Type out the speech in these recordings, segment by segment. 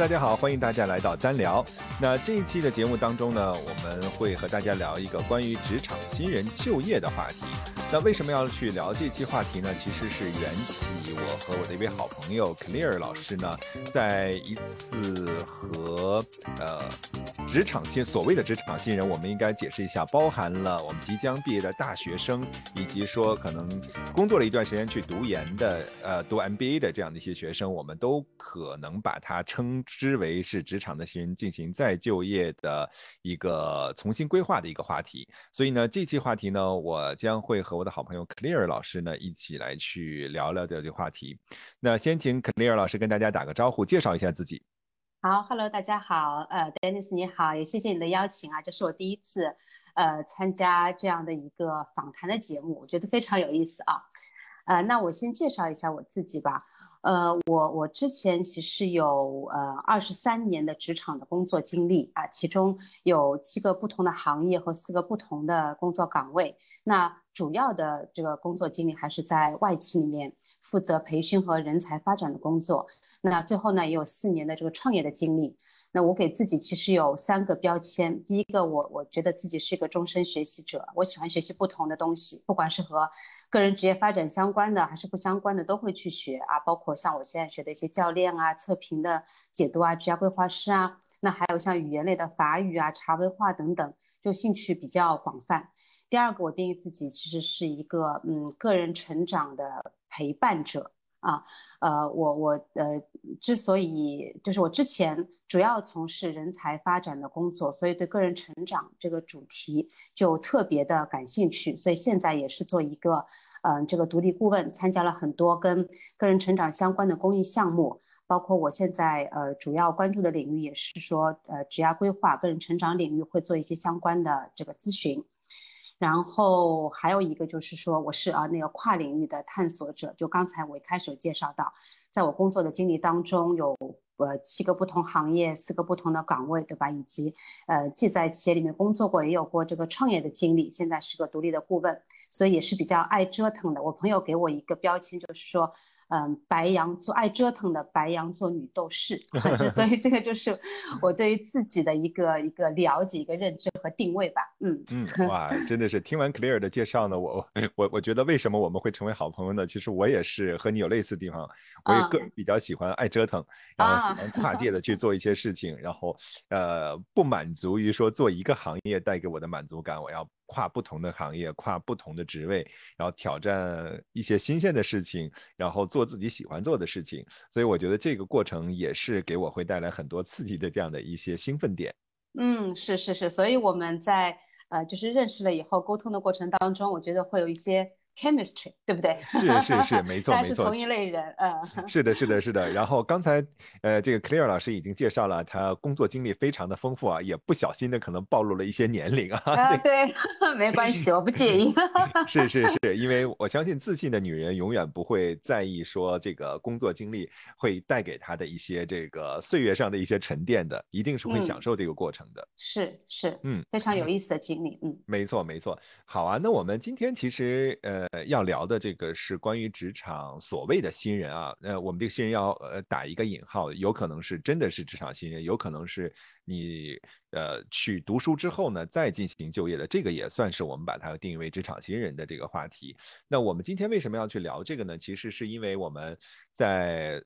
大家好，欢迎大家来到单聊。那这一期的节目当中呢，我们会和大家聊一个关于职场新人就业的话题。那为什么要去聊这期话题呢？其实是缘起我和我的一位好朋友 Clear 老师呢，在一次和呃职场新所谓的职场新人，我们应该解释一下，包含了我们即将毕业的大学生，以及说可能工作了一段时间去读研的呃读 MBA 的这样的一些学生，我们都可能把它称之为是职场的新人进行再就业的一个重新规划的一个话题。所以呢，这期话题呢，我将会和我的好朋友 Clear 老师呢一起来去聊聊这个话题。那先请 Clear 老师跟大家打个招呼，介绍一下自己。好，Hello，大家好，呃，Dennis 你好，也谢谢你的邀请啊，这是我第一次呃参加这样的一个访谈的节目，我觉得非常有意思啊。呃，那我先介绍一下我自己吧。呃，我我之前其实有呃二十三年的职场的工作经历啊，其中有七个不同的行业和四个不同的工作岗位。那主要的这个工作经历还是在外企里面负责培训和人才发展的工作。那最后呢，也有四年的这个创业的经历。那我给自己其实有三个标签，第一个我我觉得自己是一个终身学习者，我喜欢学习不同的东西，不管是和个人职业发展相关的还是不相关的都会去学啊，包括像我现在学的一些教练啊、测评的解读啊、职业规划师啊，那还有像语言类的法语啊、茶文化等等，就兴趣比较广泛。第二个我定义自己其实是一个嗯个人成长的陪伴者。啊，呃，我我呃，之所以就是我之前主要从事人才发展的工作，所以对个人成长这个主题就特别的感兴趣，所以现在也是做一个嗯这个独立顾问，参加了很多跟个人成长相关的公益项目，包括我现在呃主要关注的领域也是说呃职业规划、个人成长领域会做一些相关的这个咨询。然后还有一个就是说，我是啊那个跨领域的探索者。就刚才我一开始介绍到，在我工作的经历当中，有呃七个不同行业，四个不同的岗位，对吧？以及呃既在企业里面工作过，也有过这个创业的经历，现在是个独立的顾问，所以也是比较爱折腾的。我朋友给我一个标签，就是说。嗯，白羊座爱折腾的白羊座女斗士，所以这个就是我对于自己的一个一个了解、一个认知和定位吧。嗯嗯，哇，真的是听完 Clear 的介绍呢，我 我我觉得为什么我们会成为好朋友呢？其实我也是和你有类似地方，我也个人比较喜欢爱折腾，然后喜欢跨界的去做一些事情，然后呃不满足于说做一个行业带给我的满足感，我要。跨不同的行业，跨不同的职位，然后挑战一些新鲜的事情，然后做自己喜欢做的事情。所以我觉得这个过程也是给我会带来很多刺激的这样的一些兴奋点。嗯，是是是，所以我们在呃就是认识了以后，沟通的过程当中，我觉得会有一些。Chemistry 对不对？是是是，没错 没错，是同一类人，嗯，是的，是的，是的。然后刚才呃，这个 Clear 老师已经介绍了他工作经历非常的丰富啊，也不小心的可能暴露了一些年龄啊。啊，对，没关系，我不介意。是是是，因为我相信自信的女人永远不会在意说这个工作经历会带给她的一些这个岁月上的一些沉淀的，一定是会享受这个过程的。是是，嗯，非常有意思的经历，嗯，没错没错。好啊，那我们今天其实呃。呃，要聊的这个是关于职场所谓的新人啊，呃，我们这个新人要呃打一个引号，有可能是真的是职场新人，有可能是你呃去读书之后呢再进行就业的，这个也算是我们把它定义为职场新人的这个话题。那我们今天为什么要去聊这个呢？其实是因为我们在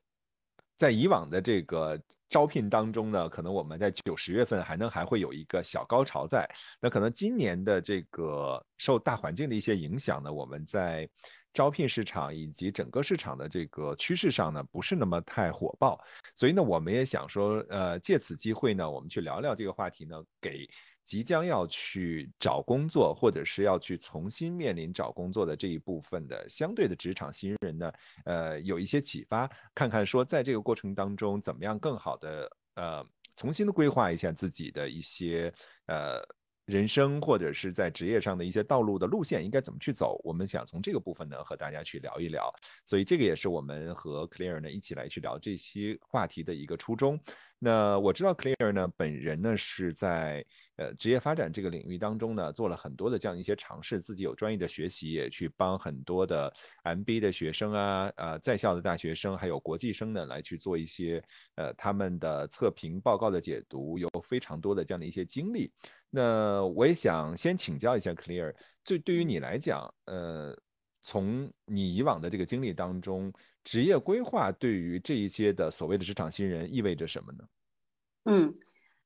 在以往的这个。招聘当中呢，可能我们在九十月份还能还会有一个小高潮在。那可能今年的这个受大环境的一些影响呢，我们在招聘市场以及整个市场的这个趋势上呢，不是那么太火爆。所以呢，我们也想说，呃，借此机会呢，我们去聊聊这个话题呢，给。即将要去找工作，或者是要去重新面临找工作的这一部分的相对的职场新人呢，呃，有一些启发，看看说在这个过程当中怎么样更好的呃重新的规划一下自己的一些呃人生或者是在职业上的一些道路的路线应该怎么去走。我们想从这个部分呢和大家去聊一聊，所以这个也是我们和 Clear 呢一起来去聊这些话题的一个初衷。那我知道 Clear 呢，本人呢是在呃职业发展这个领域当中呢，做了很多的这样一些尝试，自己有专业的学习，也去帮很多的 MBA 的学生啊，呃在校的大学生，还有国际生呢，来去做一些呃他们的测评报告的解读，有非常多的这样的一些经历。那我也想先请教一下 Clear，就对于你来讲，呃，从你以往的这个经历当中，职业规划对于这一些的所谓的职场新人意味着什么呢？嗯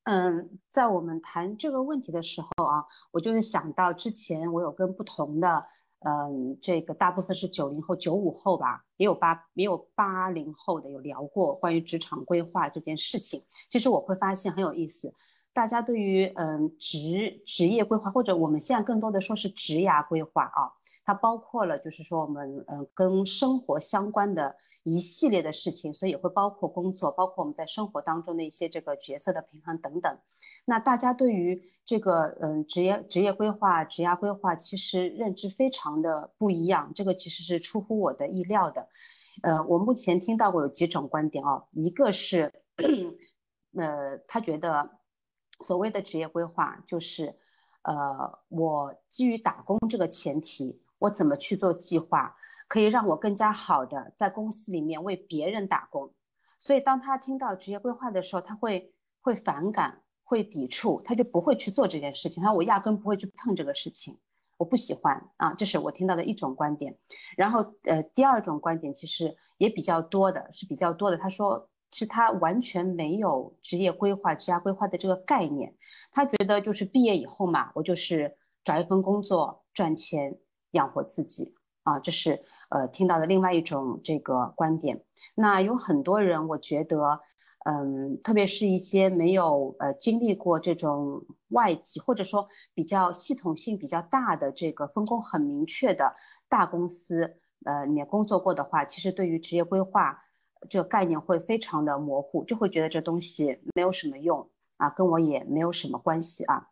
嗯，在我们谈这个问题的时候啊，我就是想到之前我有跟不同的，嗯，这个大部分是九零后、九五后吧，也有八也有八零后的有聊过关于职场规划这件事情。其实我会发现很有意思，大家对于嗯职职业规划，或者我们现在更多的说是职涯规划啊，它包括了就是说我们嗯跟生活相关的。一系列的事情，所以也会包括工作，包括我们在生活当中的一些这个角色的平衡等等。那大家对于这个嗯职业职业规划、职业规划，其实认知非常的不一样。这个其实是出乎我的意料的。呃，我目前听到过有几种观点哦，一个是，呃，他觉得所谓的职业规划就是，呃，我基于打工这个前提，我怎么去做计划。可以让我更加好的在公司里面为别人打工，所以当他听到职业规划的时候，他会会反感，会抵触，他就不会去做这件事情。他说我压根不会去碰这个事情，我不喜欢啊，这是我听到的一种观点。然后呃，第二种观点其实也比较多的，是比较多的。他说是他完全没有职业规划、职业规划的这个概念，他觉得就是毕业以后嘛，我就是找一份工作赚钱养活自己啊，这是。呃，听到的另外一种这个观点，那有很多人，我觉得，嗯，特别是一些没有呃经历过这种外企，或者说比较系统性比较大的这个分工很明确的大公司，呃，里面工作过的话，其实对于职业规划这个概念会非常的模糊，就会觉得这东西没有什么用啊，跟我也没有什么关系啊。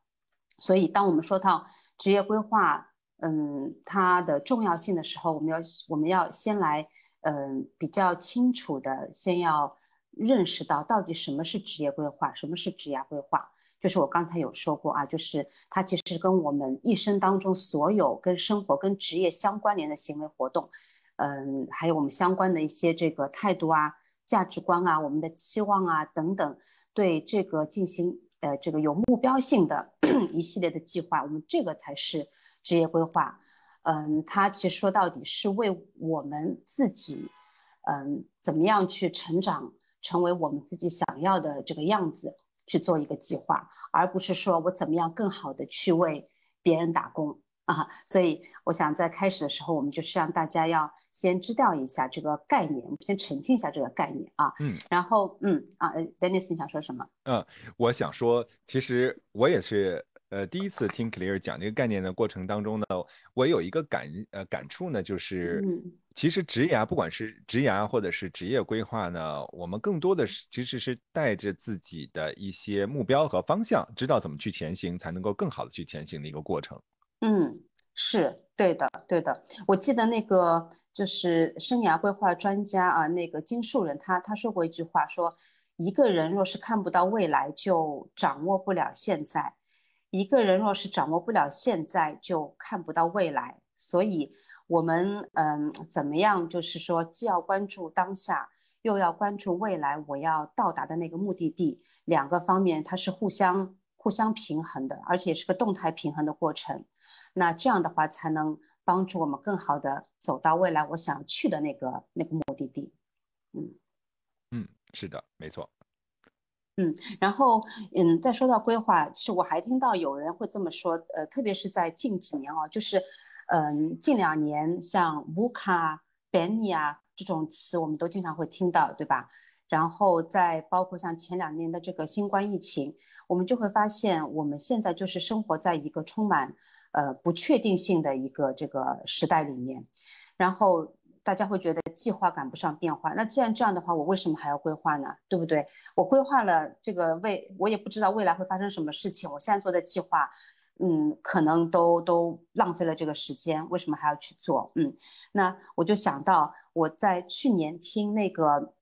所以，当我们说到职业规划，嗯，它的重要性的时候，我们要我们要先来，嗯，比较清楚的，先要认识到到底什么是职业规划，什么是职业规划。就是我刚才有说过啊，就是它其实跟我们一生当中所有跟生活、跟职业相关联的行为活动，嗯，还有我们相关的一些这个态度啊、价值观啊、我们的期望啊等等，对这个进行呃这个有目标性的 一系列的计划，我们这个才是。职业规划，嗯，它其实说到底是为我们自己，嗯，怎么样去成长，成为我们自己想要的这个样子去做一个计划，而不是说我怎么样更好的去为别人打工啊。所以，我想在开始的时候，我们就是让大家要先知道一下这个概念，我们先澄清一下这个概念啊。嗯，然后，嗯啊，Dennis，你想说什么？嗯，我想说，其实我也是。呃，第一次听 Clear 讲这个概念的过程当中呢，我有一个感呃感触呢，就是其实职涯不管是职涯或者是职业规划呢，我们更多的是其实是带着自己的一些目标和方向，知道怎么去前行，才能够更好的去前行的一个过程。嗯，是对的，对的。我记得那个就是生涯规划专家啊，那个金树人，他他说过一句话，说一个人若是看不到未来，就掌握不了现在。一个人若是掌握不了现在，就看不到未来。所以，我们嗯，怎么样？就是说，既要关注当下，又要关注未来，我要到达的那个目的地，两个方面它是互相互相平衡的，而且是个动态平衡的过程。那这样的话，才能帮助我们更好的走到未来我想去的那个那个目的地。嗯嗯，是的，没错。嗯，然后嗯，再说到规划，其实我还听到有人会这么说，呃，特别是在近几年哦，就是嗯，近两年像 VUCA、BENI 啊这种词，我们都经常会听到，对吧？然后再包括像前两年的这个新冠疫情，我们就会发现，我们现在就是生活在一个充满呃不确定性的一个这个时代里面，然后。大家会觉得计划赶不上变化，那既然这样的话，我为什么还要规划呢？对不对？我规划了这个未，我也不知道未来会发生什么事情。我现在做的计划，嗯，可能都都浪费了这个时间，为什么还要去做？嗯，那我就想到我在去年听那个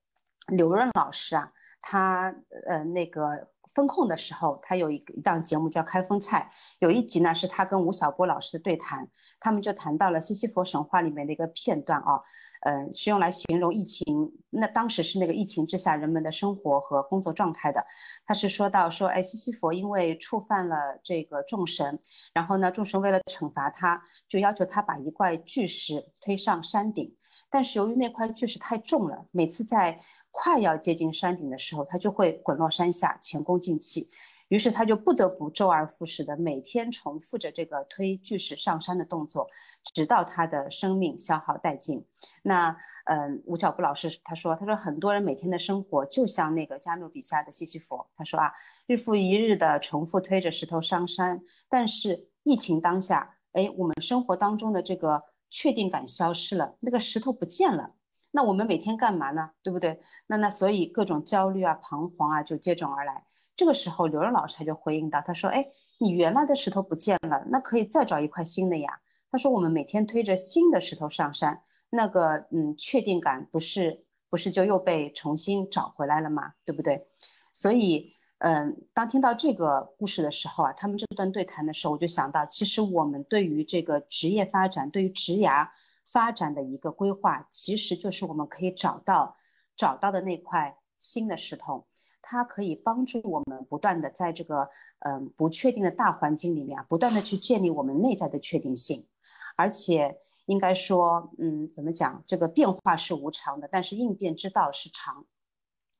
刘润老师啊。他呃那个风控的时候，他有一一档节目叫《开封菜》，有一集呢是他跟吴晓波老师对谈，他们就谈到了西西弗神话里面的一个片段啊。嗯，是用来形容疫情。那当时是那个疫情之下人们的生活和工作状态的。他是说到说，哎，西西弗因为触犯了这个众神，然后呢，众神为了惩罚他，就要求他把一块巨石推上山顶。但是由于那块巨石太重了，每次在快要接近山顶的时候，他就会滚落山下，前功尽弃。于是他就不得不周而复始的每天重复着这个推巨石上山的动作，直到他的生命消耗殆尽。那，嗯，吴晓波老师他说，他说很多人每天的生活就像那个加缪笔下的西西弗。他说啊，日复一日的重复推着石头上山，但是疫情当下，哎，我们生活当中的这个确定感消失了，那个石头不见了，那我们每天干嘛呢？对不对？那那所以各种焦虑啊、彷徨啊就接踵而来。这个时候，刘润老师他就回应到，他说：“哎，你原来的石头不见了，那可以再找一块新的呀。”他说：“我们每天推着新的石头上山，那个嗯，确定感不是不是就又被重新找回来了吗？对不对？所以，嗯，当听到这个故事的时候啊，他们这段对谈的时候，我就想到，其实我们对于这个职业发展、对于职涯发展的一个规划，其实就是我们可以找到找到的那块新的石头。”它可以帮助我们不断的在这个嗯不确定的大环境里面啊，不断的去建立我们内在的确定性，而且应该说，嗯，怎么讲？这个变化是无常的，但是应变之道是常，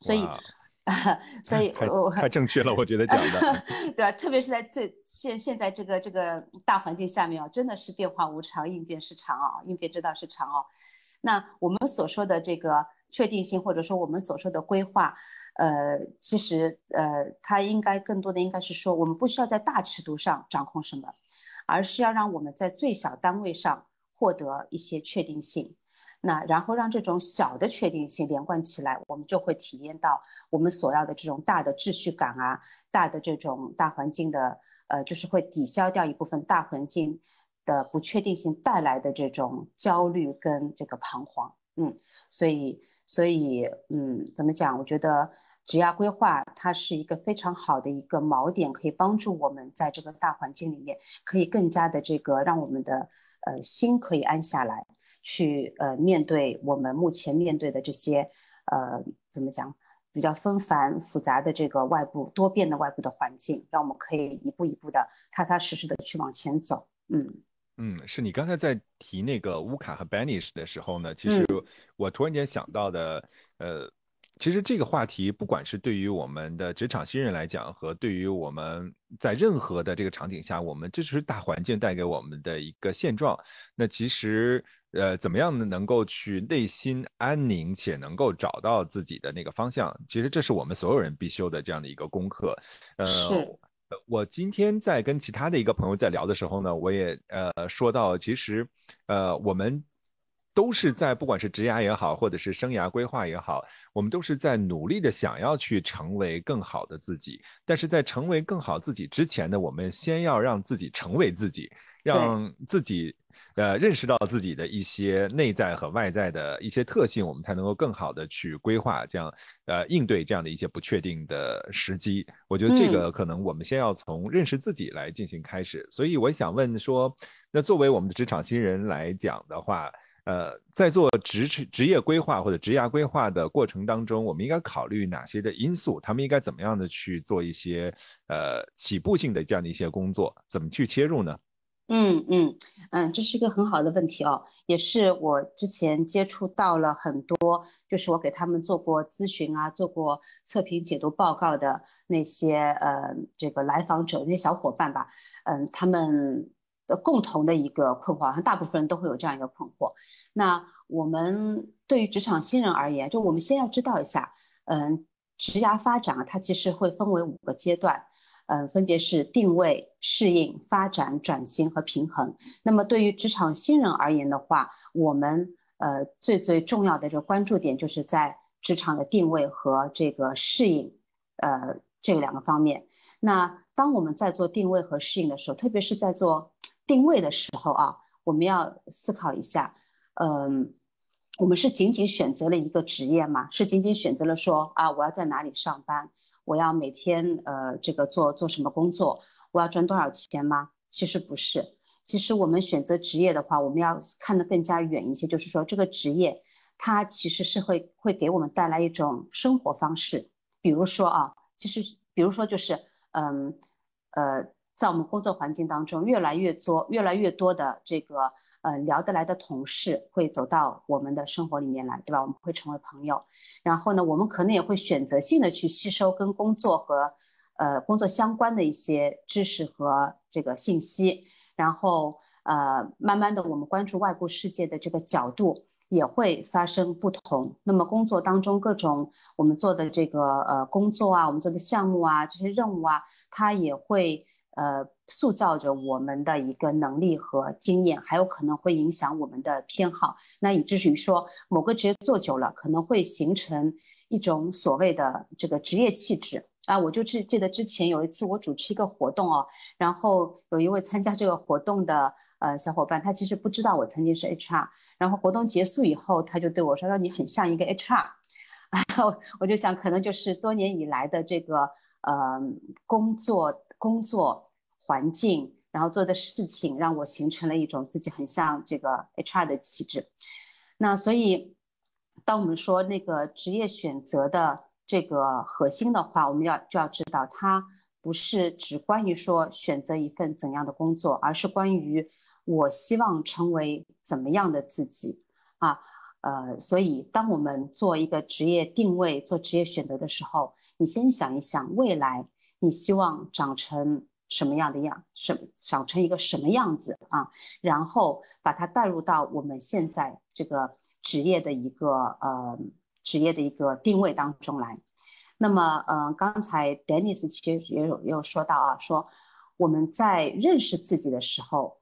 所以，所以我太正确了，我觉得讲的，对吧？特别是在这现现在这个这个大环境下面啊，真的是变化无常，应变是常啊，应变之道是常哦。那我们所说的这个确定性，或者说我们所说的规划。呃，其实呃，它应该更多的应该是说，我们不需要在大尺度上掌控什么，而是要让我们在最小单位上获得一些确定性。那然后让这种小的确定性连贯起来，我们就会体验到我们所要的这种大的秩序感啊，大的这种大环境的呃，就是会抵消掉一部分大环境的不确定性带来的这种焦虑跟这个彷徨。嗯，所以所以嗯，怎么讲？我觉得。职业规划，它是一个非常好的一个锚点，可以帮助我们在这个大环境里面，可以更加的这个让我们的呃心可以安下来，去呃面对我们目前面对的这些呃怎么讲比较纷繁复杂的这个外部多变的外部的环境，让我们可以一步一步的踏踏实实的去往前走。嗯嗯，是你刚才在提那个乌卡和 Banish 的时候呢，其实我突然间想到的呃。其实这个话题，不管是对于我们的职场新人来讲，和对于我们在任何的这个场景下，我们这就是大环境带给我们的一个现状。那其实，呃，怎么样呢？能够去内心安宁且能够找到自己的那个方向，其实这是我们所有人必修的这样的一个功课。呃，我今天在跟其他的一个朋友在聊的时候呢，我也呃说到，其实，呃，我们。都是在不管是职涯也好，或者是生涯规划也好，我们都是在努力的想要去成为更好的自己。但是在成为更好自己之前呢，我们先要让自己成为自己，让自己呃认识到自己的一些内在和外在的一些特性，我们才能够更好的去规划这样呃应对这样的一些不确定的时机。我觉得这个可能我们先要从认识自己来进行开始。所以我想问说，那作为我们的职场新人来讲的话，呃，在做职职业规划或者职业规划的过程当中，我们应该考虑哪些的因素？他们应该怎么样的去做一些呃起步性的这样的一些工作？怎么去切入呢？嗯嗯嗯，这是一个很好的问题哦，也是我之前接触到了很多，就是我给他们做过咨询啊，做过测评解读报告的那些呃这个来访者那些小伙伴吧，嗯，他们。的共同的一个困惑，像大部分人都会有这样一个困惑。那我们对于职场新人而言，就我们先要知道一下，嗯，职涯发展啊，它其实会分为五个阶段，嗯，分别是定位、适应、发展、转型和平衡。那么对于职场新人而言的话，我们呃最最重要的这个关注点就是在职场的定位和这个适应，呃这两个方面。那当我们在做定位和适应的时候，特别是在做定位的时候啊，我们要思考一下，嗯，我们是仅仅选择了一个职业吗？是仅仅选择了说啊，我要在哪里上班，我要每天呃这个做做什么工作，我要赚多少钱吗？其实不是。其实我们选择职业的话，我们要看得更加远一些，就是说这个职业它其实是会会给我们带来一种生活方式。比如说啊，其实比如说就是嗯呃，在我们工作环境当中，越来越多越来越多的这个。呃，聊得来的同事会走到我们的生活里面来，对吧？我们会成为朋友。然后呢，我们可能也会选择性的去吸收跟工作和呃工作相关的一些知识和这个信息。然后呃，慢慢的，我们关注外部世界的这个角度也会发生不同。那么工作当中各种我们做的这个呃工作啊，我们做的项目啊，这些任务啊，它也会。呃，塑造着我们的一个能力和经验，还有可能会影响我们的偏好。那以至于说，某个职业做久了，可能会形成一种所谓的这个职业气质啊。我就记记得之前有一次我主持一个活动哦，然后有一位参加这个活动的呃小伙伴，他其实不知道我曾经是 HR，然后活动结束以后，他就对我说：“说你很像一个 HR。”然后我就想，可能就是多年以来的这个呃工作。工作环境，然后做的事情，让我形成了一种自己很像这个 HR 的气质。那所以，当我们说那个职业选择的这个核心的话，我们要就要知道，它不是只关于说选择一份怎样的工作，而是关于我希望成为怎么样的自己啊。呃，所以当我们做一个职业定位、做职业选择的时候，你先想一想未来。你希望长成什么样的样？什长成一个什么样子啊？然后把它带入到我们现在这个职业的一个呃职业的一个定位当中来。那么，嗯，刚才 Dennis 其实也有也有说到啊，说我们在认识自己的时候，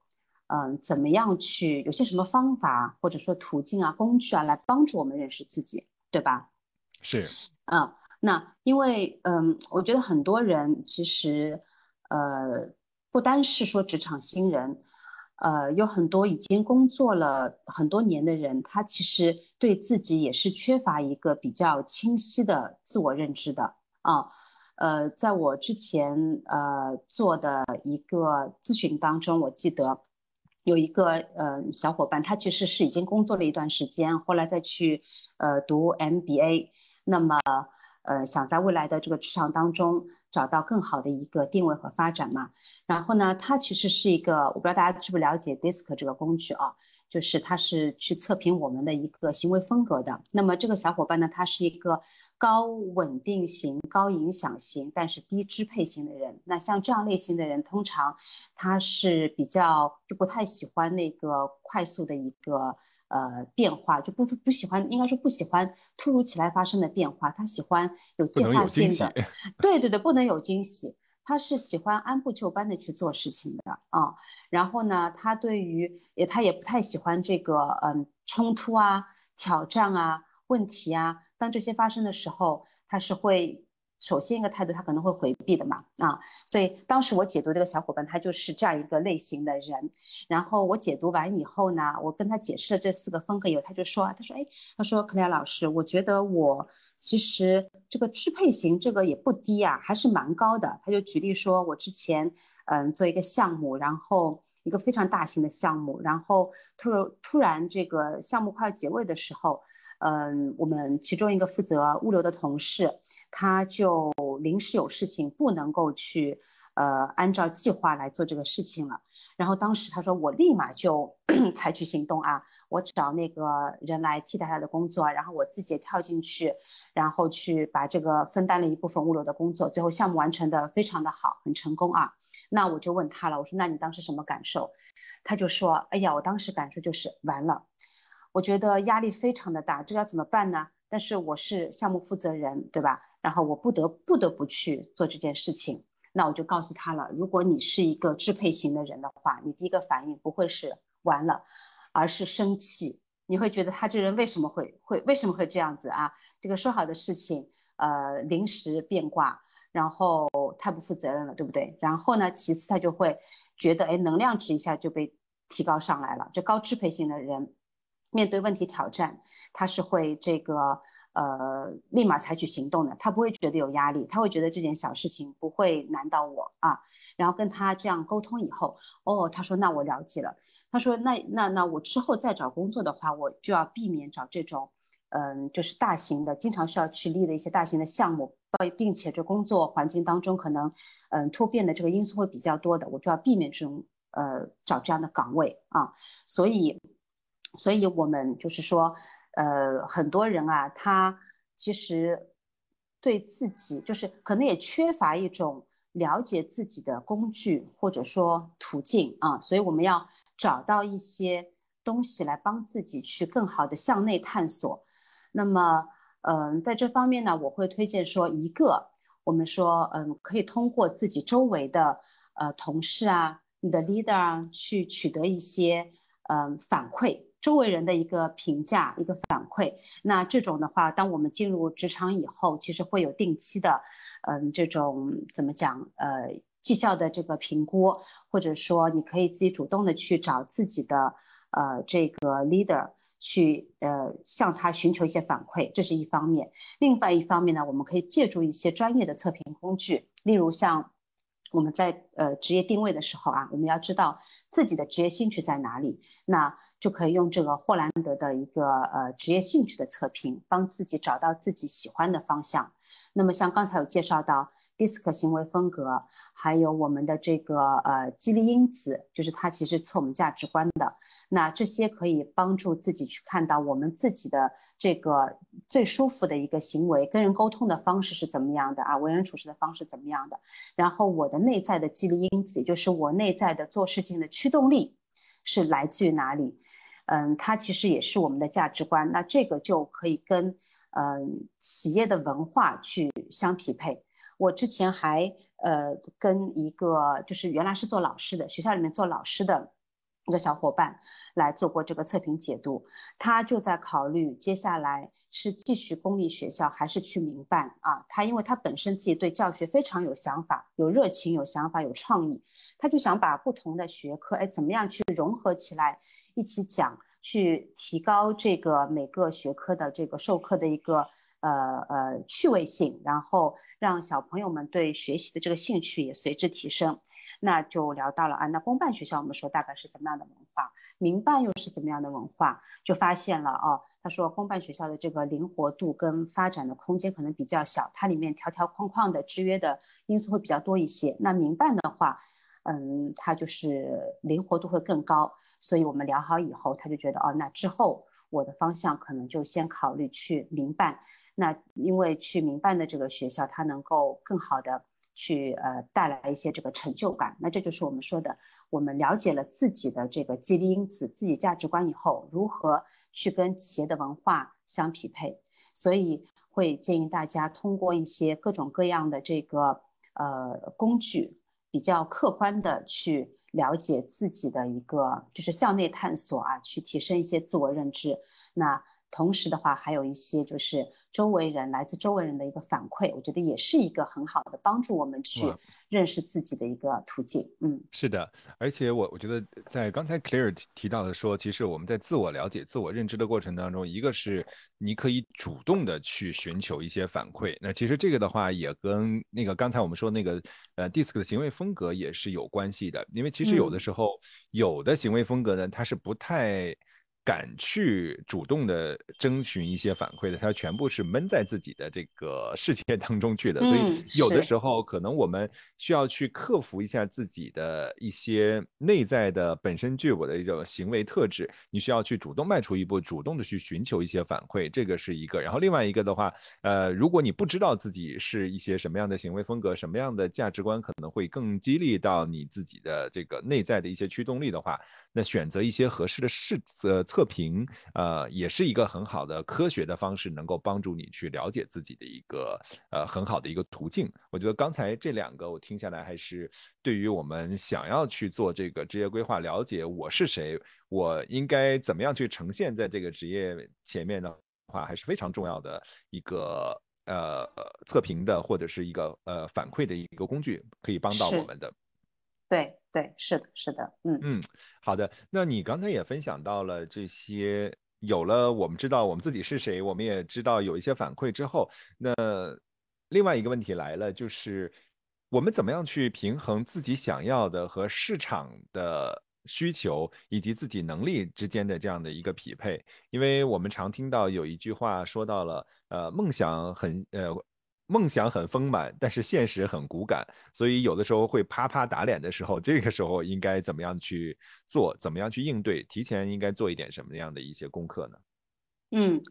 嗯，怎么样去有些什么方法或者说途径啊、工具啊来帮助我们认识自己，对吧？是，嗯。那因为，嗯，我觉得很多人其实，呃，不单是说职场新人，呃，有很多已经工作了很多年的人，他其实对自己也是缺乏一个比较清晰的自我认知的啊。呃，在我之前呃做的一个咨询当中，我记得有一个呃小伙伴，他其实是已经工作了一段时间，后来再去呃读 MBA，那么。呃，想在未来的这个职场当中找到更好的一个定位和发展嘛？然后呢，它其实是一个，我不知道大家知不了解 DISC 这个工具啊，就是它是去测评我们的一个行为风格的。那么这个小伙伴呢，他是一个高稳定型、高影响型，但是低支配型的人。那像这样类型的人，通常他是比较就不太喜欢那个快速的一个。呃，变化就不不喜欢，应该说不喜欢突如其来发生的变化，他喜欢有计划性的。对对对，不能有惊喜，他是喜欢按部就班的去做事情的啊。然后呢，他对于也他也不太喜欢这个嗯冲突啊、挑战啊、问题啊，当这些发生的时候，他是会。首先一个态度，他可能会回避的嘛，啊，所以当时我解读这个小伙伴，他就是这样一个类型的人。然后我解读完以后呢，我跟他解释了这四个风格以后，他就说，他说，哎，他说，克莱尔老师，我觉得我其实这个支配型这个也不低啊，还是蛮高的。他就举例说，我之前嗯做一个项目，然后一个非常大型的项目，然后突突然这个项目快要结尾的时候。嗯，我们其中一个负责物流的同事，他就临时有事情不能够去，呃，按照计划来做这个事情了。然后当时他说，我立马就 采取行动啊，我找那个人来替代他的工作，然后我自己也跳进去，然后去把这个分担了一部分物流的工作，最后项目完成的非常的好，很成功啊。那我就问他了，我说，那你当时什么感受？他就说，哎呀，我当时感受就是完了。我觉得压力非常的大，这要怎么办呢？但是我是项目负责人，对吧？然后我不得不得不去做这件事情。那我就告诉他了，如果你是一个支配型的人的话，你第一个反应不会是完了，而是生气。你会觉得他这人为什么会会为什么会这样子啊？这个说好的事情，呃，临时变卦，然后太不负责任了，对不对？然后呢，其次他就会觉得，哎，能量值一下就被提高上来了。这高支配型的人。面对问题挑战，他是会这个呃立马采取行动的，他不会觉得有压力，他会觉得这件小事情不会难到我啊。然后跟他这样沟通以后，哦，他说那我了解了。他说那那那我之后再找工作的话，我就要避免找这种嗯就是大型的，经常需要去立的一些大型的项目，并且这工作环境当中可能嗯突变的这个因素会比较多的，我就要避免这种呃找这样的岗位啊。所以。所以，我们就是说，呃，很多人啊，他其实对自己就是可能也缺乏一种了解自己的工具或者说途径啊，所以我们要找到一些东西来帮自己去更好的向内探索。那么，嗯，在这方面呢，我会推荐说一个，我们说，嗯，可以通过自己周围的呃同事啊，你的 leader 啊，去取得一些嗯反馈。周围人的一个评价、一个反馈，那这种的话，当我们进入职场以后，其实会有定期的，嗯，这种怎么讲，呃，绩效的这个评估，或者说你可以自己主动的去找自己的，呃，这个 leader 去，呃，向他寻求一些反馈，这是一方面。另外一方面呢，我们可以借助一些专业的测评工具，例如像我们在呃职业定位的时候啊，我们要知道自己的职业兴趣在哪里，那。就可以用这个霍兰德的一个呃职业兴趣的测评，帮自己找到自己喜欢的方向。那么像刚才有介绍到 DISC 行为风格，还有我们的这个呃激励因子，就是它其实测我们价值观的。那这些可以帮助自己去看到我们自己的这个最舒服的一个行为，跟人沟通的方式是怎么样的啊？为人处事的方式怎么样的？然后我的内在的激励因子，也就是我内在的做事情的驱动力是来自于哪里？嗯，它其实也是我们的价值观，那这个就可以跟嗯企业的文化去相匹配。我之前还呃跟一个就是原来是做老师的学校里面做老师的一个小伙伴来做过这个测评解读，他就在考虑接下来。是继续公立学校还是去民办啊？他因为他本身自己对教学非常有想法、有热情、有想法、有创意，他就想把不同的学科，哎，怎么样去融合起来一起讲，去提高这个每个学科的这个授课的一个呃呃趣味性，然后让小朋友们对学习的这个兴趣也随之提升。那就聊到了啊，那公办学校我们说大概是怎么样的文化，民办又是怎么样的文化？就发现了哦。他说，公办学校的这个灵活度跟发展的空间可能比较小，它里面条条框框的制约的因素会比较多一些。那民办的话，嗯，它就是灵活度会更高。所以我们聊好以后，他就觉得，哦，那之后我的方向可能就先考虑去民办。那因为去民办的这个学校，它能够更好的去呃带来一些这个成就感。那这就是我们说的，我们了解了自己的这个激励因子、自己价值观以后，如何。去跟企业的文化相匹配，所以会建议大家通过一些各种各样的这个呃工具，比较客观的去了解自己的一个就是向内探索啊，去提升一些自我认知。那同时的话，还有一些就是周围人来自周围人的一个反馈，我觉得也是一个很好的帮助我们去认识自己的一个途径。嗯，是的，而且我我觉得在刚才 Claire 提到的说，其实我们在自我了解、自我认知的过程当中，一个是你可以主动的去寻求一些反馈。那其实这个的话也跟那个刚才我们说那个呃 DISC 的行为风格也是有关系的，因为其实有的时候有的行为风格呢，它是不太。敢去主动的征询一些反馈的，他全部是闷在自己的这个世界 当中去的，所以有的时候可能我们需要去克服一下自己的一些内在的本身具有的一种行为特质，你需要去主动迈出一步，主动的去寻求一些反馈，这个是一个。然后另外一个的话，呃，如果你不知道自己是一些什么样的行为风格，什么样的价值观可能会更激励到你自己的这个内在的一些驱动力的话。那选择一些合适的试呃测评，呃，也是一个很好的科学的方式，能够帮助你去了解自己的一个呃很好的一个途径。我觉得刚才这两个我听下来，还是对于我们想要去做这个职业规划，了解我是谁，我应该怎么样去呈现在这个职业前面的话，还是非常重要的一个呃测评的或者是一个呃反馈的一个工具，可以帮到我们的。对对，是的，是的，嗯嗯，好的。那你刚才也分享到了这些有了我们知道我们自己是谁，我们也知道有一些反馈之后，那另外一个问题来了，就是我们怎么样去平衡自己想要的和市场的需求以及自己能力之间的这样的一个匹配？因为我们常听到有一句话说到了，呃，梦想很呃。梦想很丰满，但是现实很骨感，所以有的时候会啪啪打脸的时候，这个时候应该怎么样去做？怎么样去应对？提前应该做一点什么样的一些功课呢？嗯，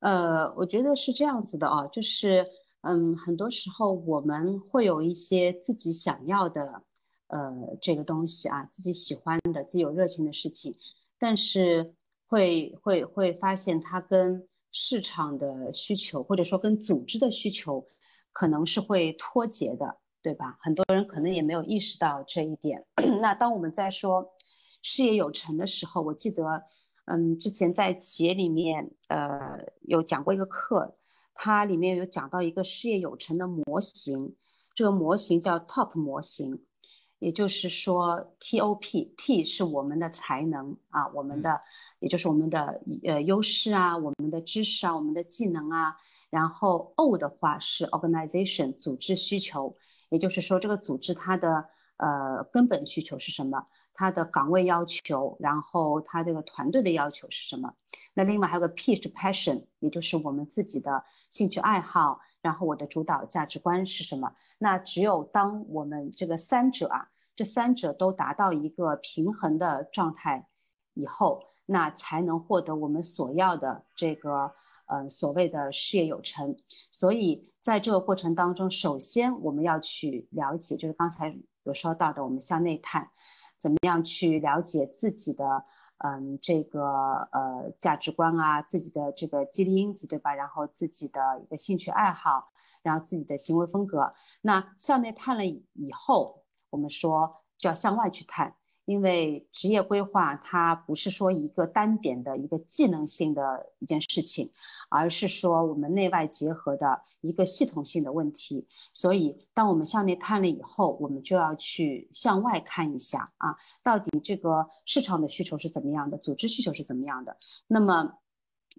呃，我觉得是这样子的啊，就是嗯，很多时候我们会有一些自己想要的呃这个东西啊，自己喜欢的、自己有热情的事情，但是会会会发现它跟市场的需求，或者说跟组织的需求，可能是会脱节的，对吧？很多人可能也没有意识到这一点。那当我们在说事业有成的时候，我记得，嗯，之前在企业里面，呃，有讲过一个课，它里面有讲到一个事业有成的模型，这个模型叫 TOP 模型。也就是说，T O P T 是我们的才能啊，我们的，也就是我们的呃优势啊，我们的知识啊，我们的技能啊。然后 O 的话是 organization 组织需求，也就是说这个组织它的呃根本需求是什么，它的岗位要求，然后它这个团队的要求是什么。那另外还有个 P 是 passion，也就是我们自己的兴趣爱好，然后我的主导价值观是什么。那只有当我们这个三者啊。这三者都达到一个平衡的状态以后，那才能获得我们所要的这个呃所谓的事业有成。所以在这个过程当中，首先我们要去了解，就是刚才有说到的，我们向内探，怎么样去了解自己的嗯这个呃价值观啊，自己的这个激励因子，对吧？然后自己的一个兴趣爱好，然后自己的行为风格。那向内探了以后。我们说就要向外去探，因为职业规划它不是说一个单点的一个技能性的一件事情，而是说我们内外结合的一个系统性的问题。所以，当我们向内探了以后，我们就要去向外看一下啊，到底这个市场的需求是怎么样的，组织需求是怎么样的。那么，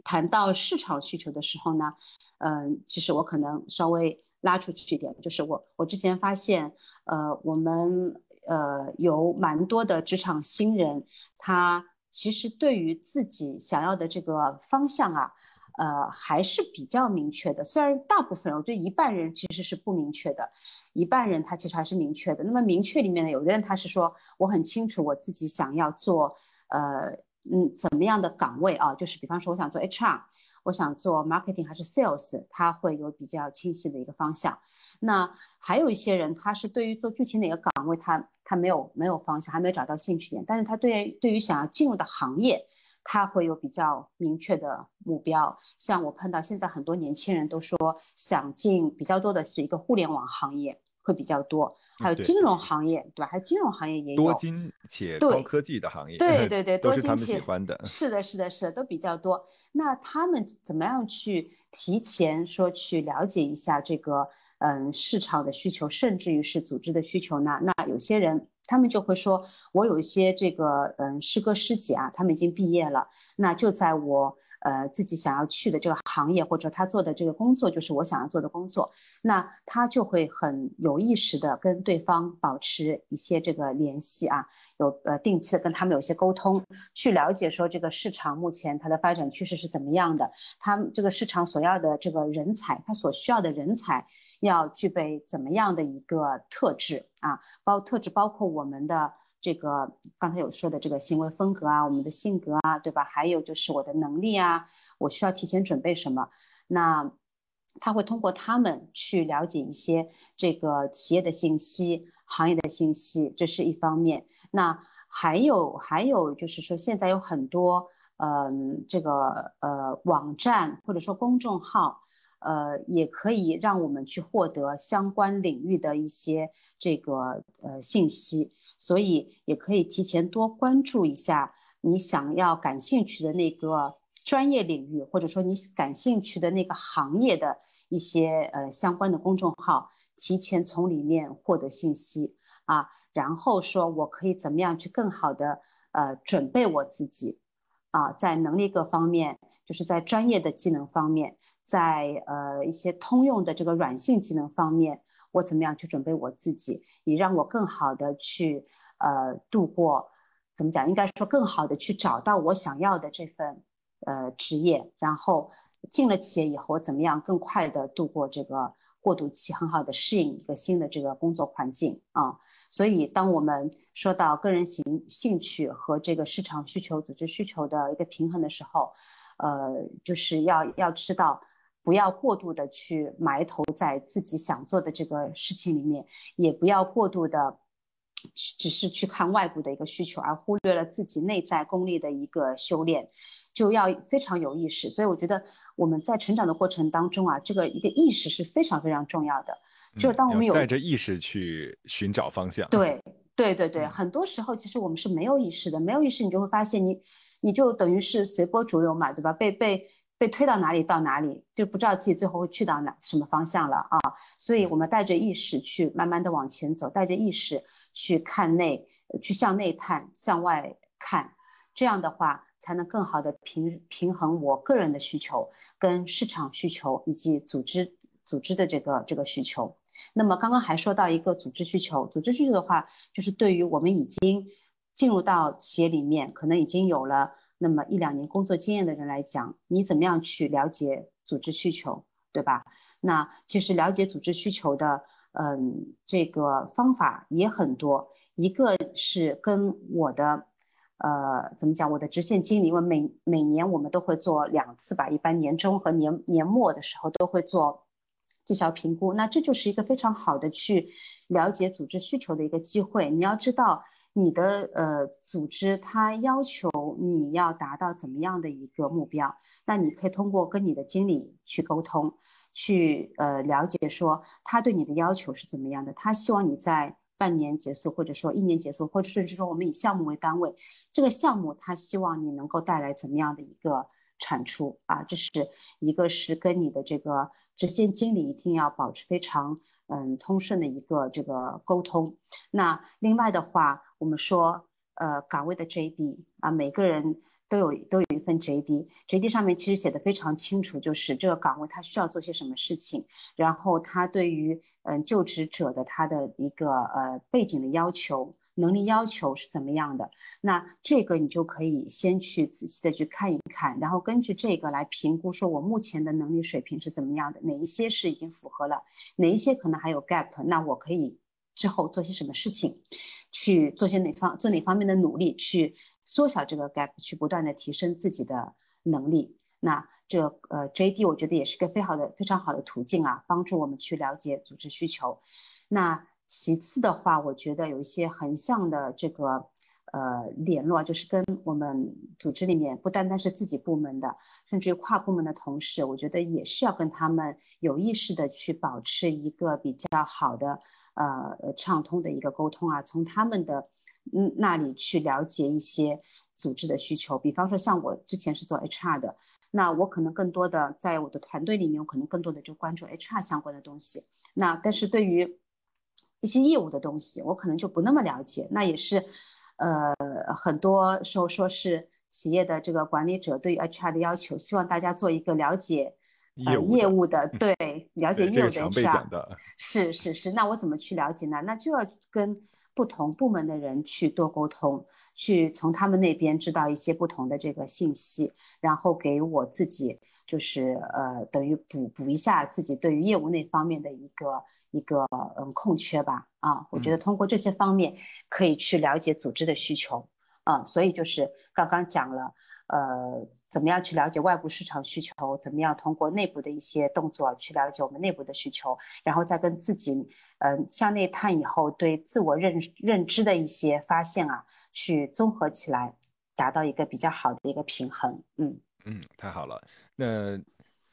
谈到市场需求的时候呢，嗯，其实我可能稍微。拉出去一点，就是我我之前发现，呃，我们呃有蛮多的职场新人，他其实对于自己想要的这个方向啊，呃还是比较明确的。虽然大部分人，我觉得一半人其实是不明确的，一半人他其实还是明确的。那么明确里面呢，有的人他是说我很清楚我自己想要做，呃嗯怎么样的岗位啊，就是比方说我想做 HR。我想做 marketing 还是 sales，他会有比较清晰的一个方向。那还有一些人，他是对于做具体哪个岗位，他他没有没有方向，还没有找到兴趣点。但是他对对于想要进入的行业，他会有比较明确的目标。像我碰到现在很多年轻人都说想进比较多的是一个互联网行业会比较多。还有金融行业，对吧？还有金融行业也有多金且高科技的行业，对对对，都是他们喜欢的。是的，是的，是的，都比较多。那他们怎么样去提前说去了解一下这个嗯市场的需求，甚至于是组织的需求呢？那有些人他们就会说，我有一些这个嗯师哥师姐啊，他们已经毕业了，那就在我。呃，自己想要去的这个行业，或者他做的这个工作，就是我想要做的工作，那他就会很有意识的跟对方保持一些这个联系啊，有呃定期的跟他们有些沟通，去了解说这个市场目前它的发展趋势是怎么样的，他这个市场所要的这个人才，他所需要的人才要具备怎么样的一个特质啊，包特质包括我们的。这个刚才有说的这个行为风格啊，我们的性格啊，对吧？还有就是我的能力啊，我需要提前准备什么？那他会通过他们去了解一些这个企业的信息、行业的信息，这是一方面。那还有还有就是说，现在有很多嗯，这个呃网站或者说公众号，呃，也可以让我们去获得相关领域的一些这个呃信息。所以也可以提前多关注一下你想要感兴趣的那个专业领域，或者说你感兴趣的那个行业的一些呃相关的公众号，提前从里面获得信息啊，然后说我可以怎么样去更好的呃准备我自己，啊，在能力各方面，就是在专业的技能方面，在呃一些通用的这个软性技能方面，我怎么样去准备我自己，以让我更好的去呃度过，怎么讲？应该说更好的去找到我想要的这份呃职业，然后进了企业以后，怎么样更快的度过这个过渡期，很好的适应一个新的这个工作环境啊。所以，当我们说到个人兴兴趣和这个市场需求、组织需求的一个平衡的时候，呃，就是要要知道，不要过度的去埋头在自己想做的这个事情里面，也不要过度的只是去看外部的一个需求，而忽略了自己内在功力的一个修炼，就要非常有意识。所以，我觉得我们在成长的过程当中啊，这个一个意识是非常非常重要的。就当我们有带着意识去寻找方向，对对对对，很多时候其实我们是没有意识的，没有意识你就会发现你你就等于是随波逐流嘛，对吧？被被被推到哪里到哪里，就不知道自己最后会去到哪什么方向了啊！所以我们带着意识去慢慢的往前走，带着意识去看内，去向内探，向外看，这样的话才能更好的平平衡我个人的需求跟市场需求以及组织组织的这个这个需求。那么刚刚还说到一个组织需求，组织需求的话，就是对于我们已经进入到企业里面，可能已经有了那么一两年工作经验的人来讲，你怎么样去了解组织需求，对吧？那其实了解组织需求的，嗯，这个方法也很多，一个是跟我的，呃，怎么讲？我的直线经理，因为每每年我们都会做两次吧，一般年终和年年末的时候都会做。绩效评估，那这就是一个非常好的去了解组织需求的一个机会。你要知道你的呃组织它要求你要达到怎么样的一个目标，那你可以通过跟你的经理去沟通，去呃了解说他对你的要求是怎么样的，他希望你在半年结束，或者说一年结束，或者甚至说我们以项目为单位，这个项目他希望你能够带来怎么样的一个。产出啊，这是一个是跟你的这个直线经理一定要保持非常嗯通顺的一个这个沟通。那另外的话，我们说呃岗位的 JD 啊，每个人都有都有一份 JD，JD 上面其实写的非常清楚，就是这个岗位他需要做些什么事情，然后他对于嗯就职者的他的一个呃背景的要求。能力要求是怎么样的？那这个你就可以先去仔细的去看一看，然后根据这个来评估，说我目前的能力水平是怎么样的，哪一些是已经符合了，哪一些可能还有 gap，那我可以之后做些什么事情，去做些哪方做哪方面的努力，去缩小这个 gap，去不断的提升自己的能力。那这呃 JD 我觉得也是个非常好的非常好的途径啊，帮助我们去了解组织需求。那其次的话，我觉得有一些横向的这个呃联络，就是跟我们组织里面不单单是自己部门的，甚至于跨部门的同事，我觉得也是要跟他们有意识的去保持一个比较好的呃畅通的一个沟通啊，从他们的嗯那里去了解一些组织的需求。比方说，像我之前是做 HR 的，那我可能更多的在我的团队里面，我可能更多的就关注 HR 相关的东西。那但是对于一些业务的东西，我可能就不那么了解。那也是，呃，很多时候说是企业的这个管理者对于 HR 的要求，希望大家做一个了解呃业务的，对，了解业务的 HR。是是是，那我怎么去了解呢？那就要跟不同部门的人去多沟通，去从他们那边知道一些不同的这个信息，然后给我自己就是呃，等于补补一下自己对于业务那方面的一个。一个嗯空缺吧啊，我觉得通过这些方面可以去了解组织的需求啊，所以就是刚刚讲了呃，怎么样去了解外部市场需求，怎么样通过内部的一些动作去了解我们内部的需求，然后再跟自己嗯向内探以后对自我认认知的一些发现啊，去综合起来，达到一个比较好的一个平衡。嗯嗯，太好了，那。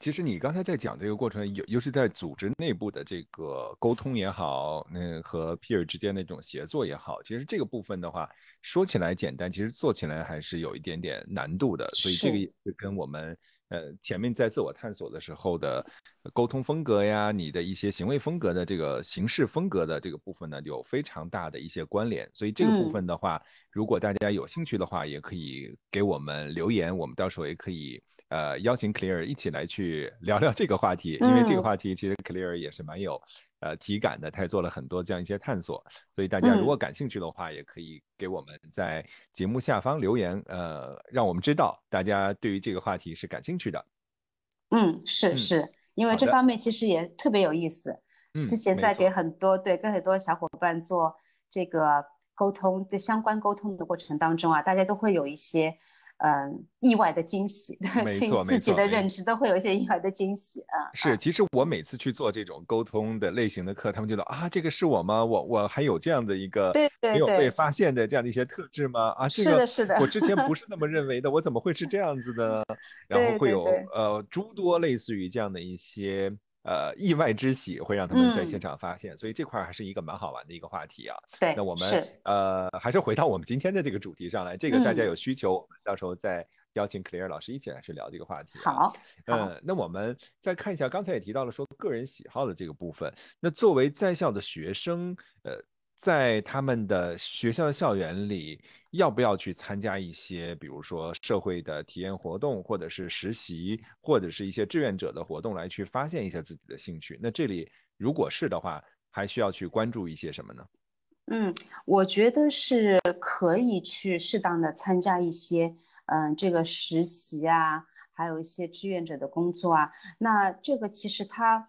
其实你刚才在讲这个过程，尤尤其在组织内部的这个沟通也好，那和 peer 之间的这种协作也好，其实这个部分的话，说起来简单，其实做起来还是有一点点难度的。所以这个也是跟我们呃前面在自我探索的时候的沟通风格呀，你的一些行为风格的这个行事风格的这个部分呢，有非常大的一些关联。所以这个部分的话，如果大家有兴趣的话，也可以给我们留言，我们到时候也可以。呃，邀请 Clear 一起来去 聊聊这个话题，因为这个话题其实 Clear 也是蛮有呃体感的，他也做了很多这样一些探索，所以大家如果感兴趣的话，也可以给我们在节目下方留言，呃，让我们知道大家对于这个话题是感兴趣的。嗯，是是，因为这方面其实也特别有意思。嗯，之前在给很多对跟很多小伙伴做这个沟通，在相关沟通的过程当中啊，大家都会有一些。嗯，意外的惊喜，对于自己的认知都会有一些意外的惊喜啊。是，其实我每次去做这种沟通的类型的课，他们觉得啊，这个是我吗？我我还有这样的一个没有被发现的这样的一些特质吗？啊，这个是的，我之前不是那么认为的，我怎么会是这样子的？然后会有呃诸多类似于这样的一些。呃，意外之喜会让他们在现场发现，所以这块还是一个蛮好玩的一个话题啊。对，那我们呃还是回到我们今天的这个主题上来，这个大家有需求，到时候再邀请 Claire 老师一起来去聊这个话题。好，嗯，那我们再看一下，刚才也提到了说个人喜好的这个部分。那作为在校的学生，呃。在他们的学校的校园里，要不要去参加一些，比如说社会的体验活动，或者是实习，或者是一些志愿者的活动，来去发现一下自己的兴趣？那这里如果是的话，还需要去关注一些什么呢？嗯，我觉得是可以去适当的参加一些，嗯，这个实习啊，还有一些志愿者的工作啊。那这个其实它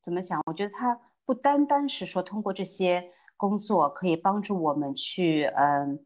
怎么讲？我觉得它不单单是说通过这些。工作可以帮助我们去，嗯，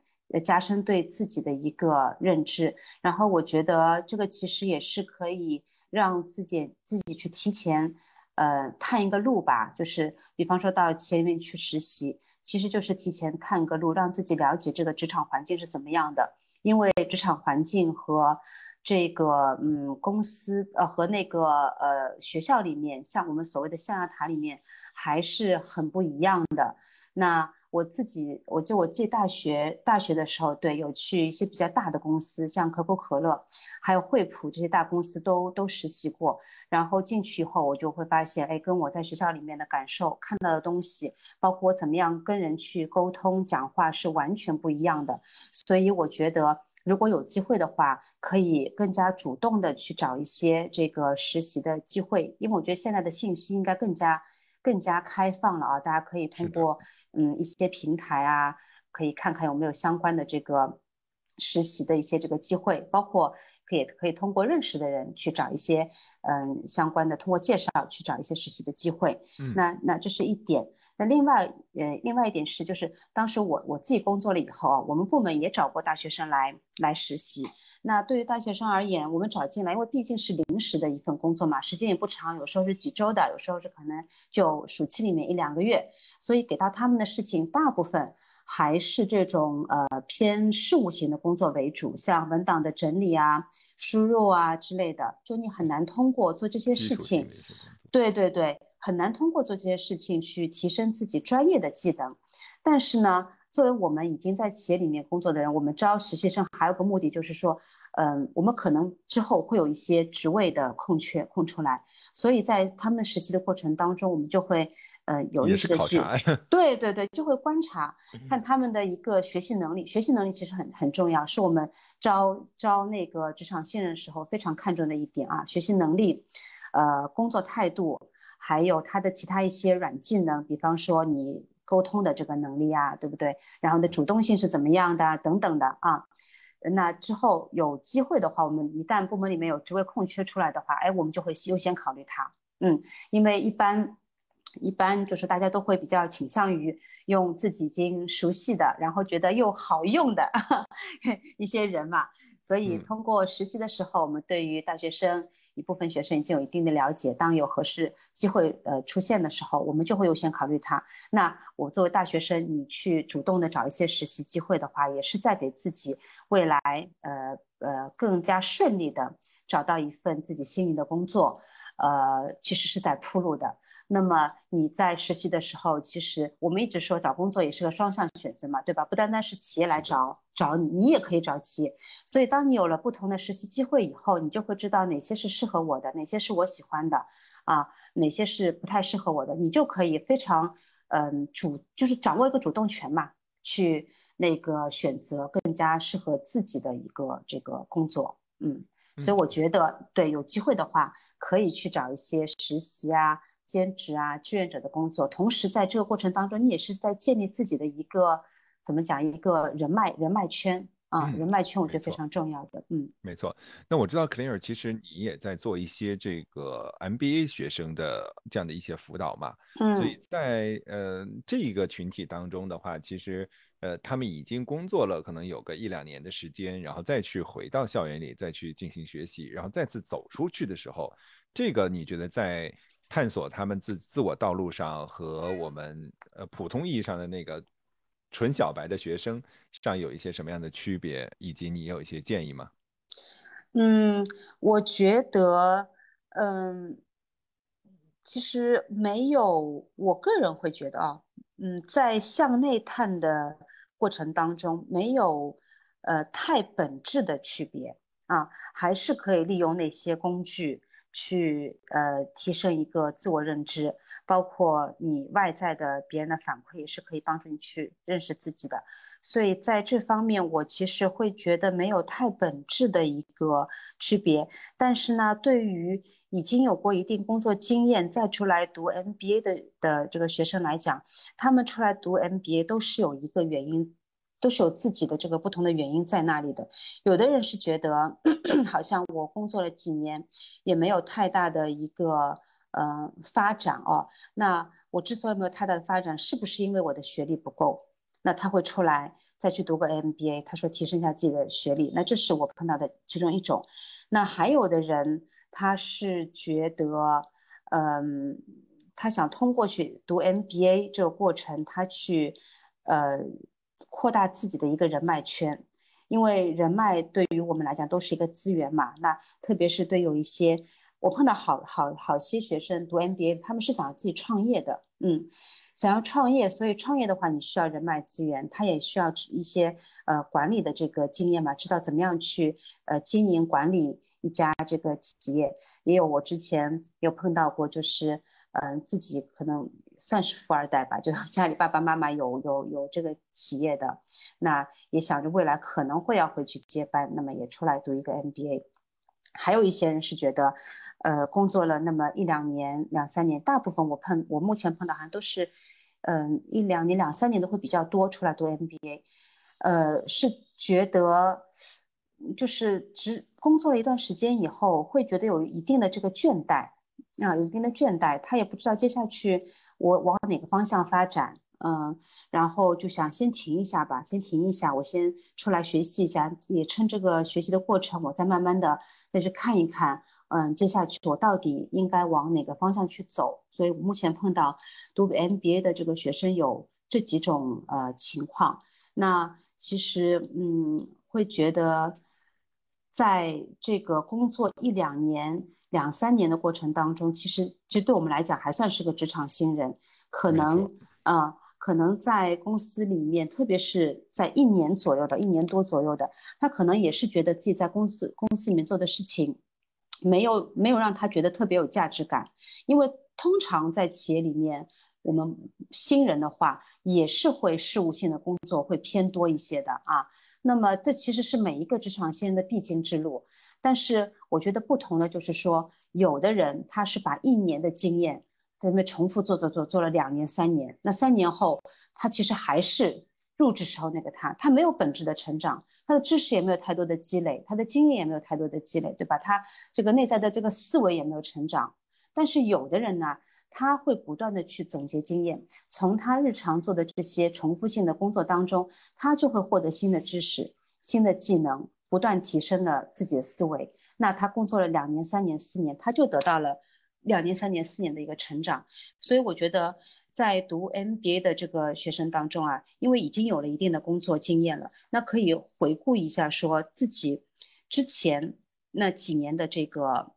加深对自己的一个认知。然后我觉得这个其实也是可以让自己自己去提前，呃，探一个路吧。就是比方说到企业里面去实习，其实就是提前探个路，让自己了解这个职场环境是怎么样的。因为职场环境和这个，嗯，公司，呃，和那个，呃，学校里面，像我们所谓的象牙塔里面，还是很不一样的。那我自己，我记得我记大学大学的时候，对，有去一些比较大的公司，像可口可乐，还有惠普这些大公司都都实习过。然后进去以后，我就会发现，哎，跟我在学校里面的感受、看到的东西，包括我怎么样跟人去沟通、讲话，是完全不一样的。所以我觉得，如果有机会的话，可以更加主动的去找一些这个实习的机会，因为我觉得现在的信息应该更加。更加开放了啊！大家可以通过嗯一些平台啊，可以看看有没有相关的这个实习的一些这个机会，包括可以可以通过认识的人去找一些嗯相关的，通过介绍去找一些实习的机会。嗯，那那这是一点。那另外，呃，另外一点是，就是当时我我自己工作了以后啊，我们部门也找过大学生来来实习。那对于大学生而言，我们找进来，因为毕竟是临时的一份工作嘛，时间也不长，有时候是几周的，有时候是可能就暑期里面一两个月，所以给到他们的事情大部分还是这种呃偏事务型的工作为主，像文档的整理啊、输入啊之类的，就你很难通过做这些事情。对对对。很难通过做这些事情去提升自己专业的技能，但是呢，作为我们已经在企业里面工作的人，我们招实习生还有个目的就是说，嗯，我们可能之后会有一些职位的空缺空出来，所以在他们实习的过程当中，我们就会，呃，有意识的去，对对对，就会观察看他们的一个学习能力，学习能力其实很很重要，是我们招招那个职场新人时候非常看重的一点啊，学习能力，呃，工作态度。还有他的其他一些软技能，比方说你沟通的这个能力啊，对不对？然后的主动性是怎么样的等等的啊？那之后有机会的话，我们一旦部门里面有职位空缺出来的话，哎，我们就会优先考虑他。嗯，因为一般一般就是大家都会比较倾向于用自己已经熟悉的，然后觉得又好用的 一些人嘛。所以通过实习的时候，我们对于大学生。一部分学生已经有一定的了解，当有合适机会呃出现的时候，我们就会优先考虑他。那我作为大学生，你去主动的找一些实习机会的话，也是在给自己未来呃呃更加顺利的找到一份自己心仪的工作。呃，其实是在铺路的。那么你在实习的时候，其实我们一直说找工作也是个双向选择嘛，对吧？不单单是企业来找找你，你也可以找企业。所以当你有了不同的实习机会以后，你就会知道哪些是适合我的，哪些是我喜欢的，啊，哪些是不太适合我的，你就可以非常嗯主，就是掌握一个主动权嘛，去那个选择更加适合自己的一个这个工作，嗯。所以我觉得，对有机会的话，可以去找一些实习啊。兼职啊，志愿者的工作，同时在这个过程当中，你也是在建立自己的一个怎么讲一个人脉人脉圈啊，人脉圈我觉得非常重要的。嗯，没错。那我知道 Clear 其实你也在做一些这个 MBA 学生的这样的一些辅导嘛。嗯。所以在呃这一个群体当中的话，其实呃他们已经工作了可能有个一两年的时间，然后再去回到校园里再去进行学习，然后再次走出去的时候，这个你觉得在？探索他们自自我道路上和我们呃普通意义上的那个纯小白的学生上有一些什么样的区别，以及你有一些建议吗？嗯，我觉得，嗯，其实没有，我个人会觉得啊，嗯，在向内探的过程当中，没有呃太本质的区别啊，还是可以利用那些工具。去呃提升一个自我认知，包括你外在的别人的反馈也是可以帮助你去认识自己的。所以在这方面，我其实会觉得没有太本质的一个区别。但是呢，对于已经有过一定工作经验再出来读 MBA 的的这个学生来讲，他们出来读 MBA 都是有一个原因。都是有自己的这个不同的原因在那里的。有的人是觉得，好像我工作了几年，也没有太大的一个呃发展哦。那我之所以没有太大的发展，是不是因为我的学历不够？那他会出来再去读个 MBA，他说提升一下自己的学历。那这是我碰到的其中一种。那还有的人，他是觉得，嗯，他想通过去读 MBA 这个过程，他去，呃。扩大自己的一个人脉圈，因为人脉对于我们来讲都是一个资源嘛。那特别是对有一些我碰到好好好些学生读 MBA，他们是想要自己创业的，嗯，想要创业，所以创业的话，你需要人脉资源，他也需要一些呃管理的这个经验嘛，知道怎么样去呃经营管理一家这个企业。也有我之前有碰到过，就是嗯自己可能。算是富二代吧，就家里爸爸妈妈有有有这个企业的，那也想着未来可能会要回去接班，那么也出来读一个 MBA。还有一些人是觉得，呃，工作了那么一两年、两三年，大部分我碰我目前碰到好像都是，嗯，一两年、两三年的会比较多出来读 MBA，呃，是觉得就是只工作了一段时间以后，会觉得有一定的这个倦怠。啊，有一定的倦怠，他也不知道接下去我往哪个方向发展，嗯，然后就想先停一下吧，先停一下，我先出来学习一下，也趁这个学习的过程，我再慢慢的再去看一看，嗯，接下去我到底应该往哪个方向去走。所以目前碰到读 MBA 的这个学生有这几种呃情况，那其实嗯会觉得，在这个工作一两年。两三年的过程当中，其实其实对我们来讲还算是个职场新人，可能啊，可能在公司里面，特别是在一年左右的、一年多左右的，他可能也是觉得自己在公司公司里面做的事情，没有没有让他觉得特别有价值感，因为通常在企业里面，我们新人的话也是会事务性的工作会偏多一些的啊。那么这其实是每一个职场新人的必经之路。但是我觉得不同的就是说，有的人他是把一年的经验在那重复做做做做了两年三年，那三年后他其实还是入职时候那个他，他没有本质的成长，他的知识也没有太多的积累，他的经验也没有太多的积累，对吧？他这个内在的这个思维也没有成长。但是有的人呢，他会不断的去总结经验，从他日常做的这些重复性的工作当中，他就会获得新的知识、新的技能。不断提升了自己的思维，那他工作了两年、三年、四年，他就得到了两年、三年、四年的一个成长。所以我觉得，在读 MBA 的这个学生当中啊，因为已经有了一定的工作经验了，那可以回顾一下，说自己之前那几年的这个。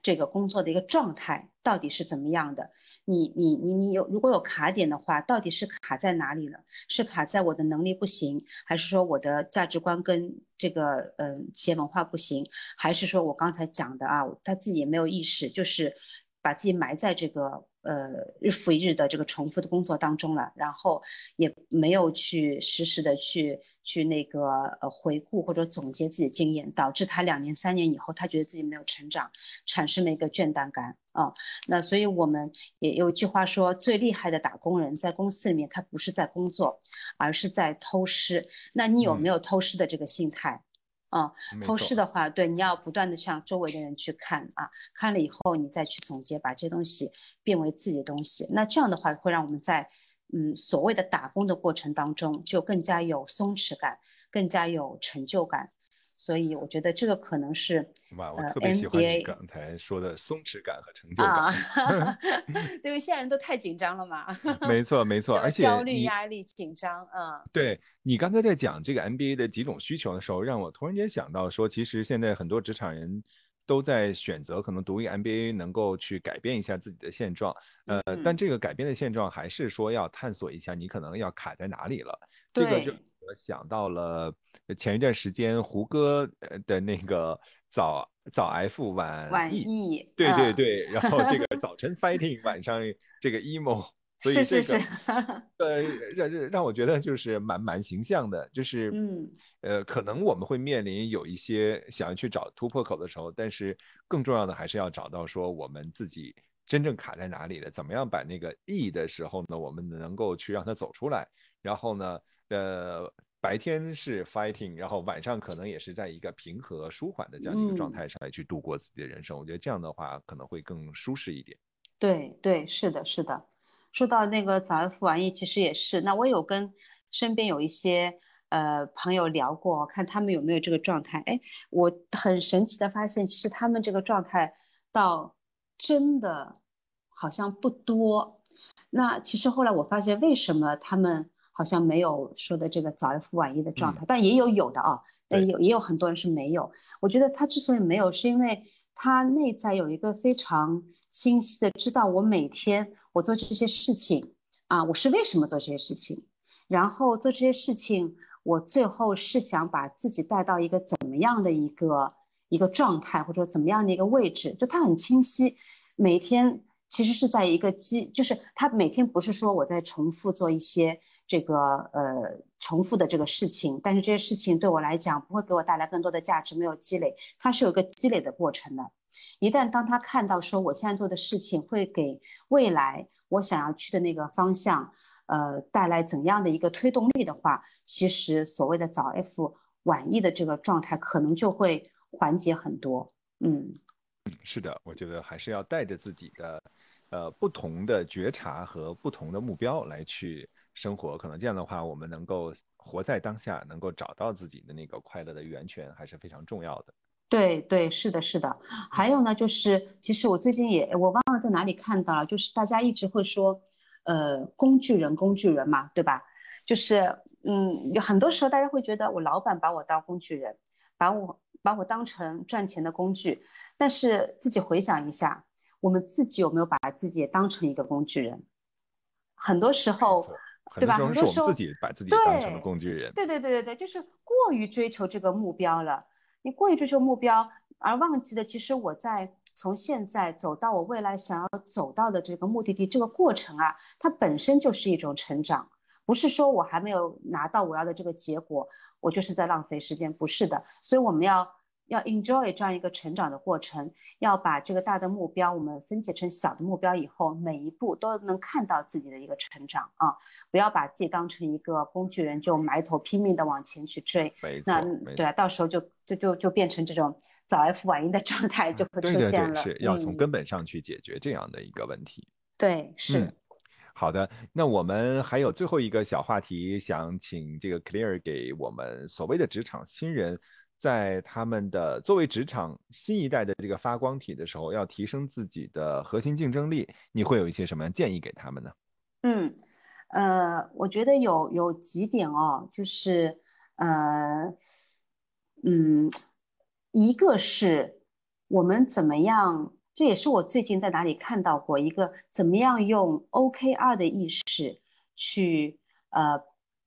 这个工作的一个状态到底是怎么样的？你你你你有如果有卡点的话，到底是卡在哪里了？是卡在我的能力不行，还是说我的价值观跟这个嗯企业文化不行，还是说我刚才讲的啊，他自己也没有意识，就是把自己埋在这个。呃，日复一日的这个重复的工作当中了，然后也没有去实时的去去那个呃回顾或者总结自己的经验，导致他两年三年以后，他觉得自己没有成长，产生了一个倦怠感啊。那所以我们也有句话说，最厉害的打工人在公司里面，他不是在工作，而是在偷师。那你有没有偷师的这个心态？啊，透视的话，对，你要不断的向周围的人去看啊，看了以后你再去总结，把这东西变为自己的东西。那这样的话，会让我们在嗯所谓的打工的过程当中，就更加有松弛感，更加有成就感。所以我觉得这个可能是哇，我特别喜欢你刚才说的松弛感和成就感。啊，因为现在人都太紧张了嘛。没错，没错，而且焦虑、压力、紧张，嗯。对你刚才在讲这个 MBA 的几种需求的时候，让我突然间想到说，其实现在很多职场人都在选择可能读一个 MBA 能够去改变一下自己的现状。呃，但这个改变的现状还是说要探索一下你可能要卡在哪里了。这个就。我想到了前一段时间胡歌的那个早早 F 晚晚 E，对对对，然后这个 早晨 fighting，晚上这个 emo，所以这个呃让让让我觉得就是蛮蛮形象的，就是嗯呃可能我们会面临有一些想要去找突破口的时候，但是更重要的还是要找到说我们自己真正卡在哪里了，怎么样把那个 E 的时候呢，我们能够去让它走出来，然后呢。呃，白天是 fighting，然后晚上可能也是在一个平和舒缓的这样一个状态上来去度过自己的人生。我觉得这样的话可能会更舒适一点。对对，是的，是的。说到那个早安复晚意其实也是。那我有跟身边有一些呃朋友聊过，看他们有没有这个状态。哎，我很神奇的发现，其实他们这个状态倒真的好像不多。那其实后来我发现，为什么他们？好像没有说的这个早 F 晚一的状态，但也有有的啊，但有也有很多人是没有。我觉得他之所以没有，是因为他内在有一个非常清晰的知道，我每天我做这些事情啊，我是为什么做这些事情，然后做这些事情，我最后是想把自己带到一个怎么样的一个一个状态，或者说怎么样的一个位置，就他很清晰，每天其实是在一个基，就是他每天不是说我在重复做一些。这个呃重复的这个事情，但是这些事情对我来讲不会给我带来更多的价值，没有积累，它是有一个积累的过程的。一旦当他看到说我现在做的事情会给未来我想要去的那个方向，呃带来怎样的一个推动力的话，其实所谓的早 F 晚 E 的这个状态可能就会缓解很多。嗯，是的，我觉得还是要带着自己的呃不同的觉察和不同的目标来去。生活可能这样的话，我们能够活在当下，能够找到自己的那个快乐的源泉，还是非常重要的。对对，是的，是的。还有呢，就是其实我最近也我忘了在哪里看到了，就是大家一直会说，呃，工具人，工具人嘛，对吧？就是嗯，有很多时候大家会觉得我老板把我当工具人，把我把我当成赚钱的工具。但是自己回想一下，我们自己有没有把自己也当成一个工具人？很多时候。对吧？很多时候自己把自己当成了工具人。对对对对对，就是过于追求这个目标了。你过于追求目标，而忘记了其实我在从现在走到我未来想要走到的这个目的地这个过程啊，它本身就是一种成长，不是说我还没有拿到我要的这个结果，我就是在浪费时间，不是的。所以我们要。要 enjoy 这样一个成长的过程，要把这个大的目标我们分解成小的目标以后，每一步都能看到自己的一个成长啊！不要把自己当成一个工具人，就埋头拼命的往前去追。那对啊，到时候就就就就变成这种早 F 晚 E 的状态就会出现了。是要从根本上去解决这样的一个问题。对，是。好的，那我们还有最后一个小话题，想请这个 Clear 给我们所谓的职场新人。在他们的作为职场新一代的这个发光体的时候，要提升自己的核心竞争力，你会有一些什么样建议给他们呢？嗯，呃，我觉得有有几点哦，就是呃，嗯，一个是我们怎么样，这也是我最近在哪里看到过一个怎么样用 OKR 的意识去呃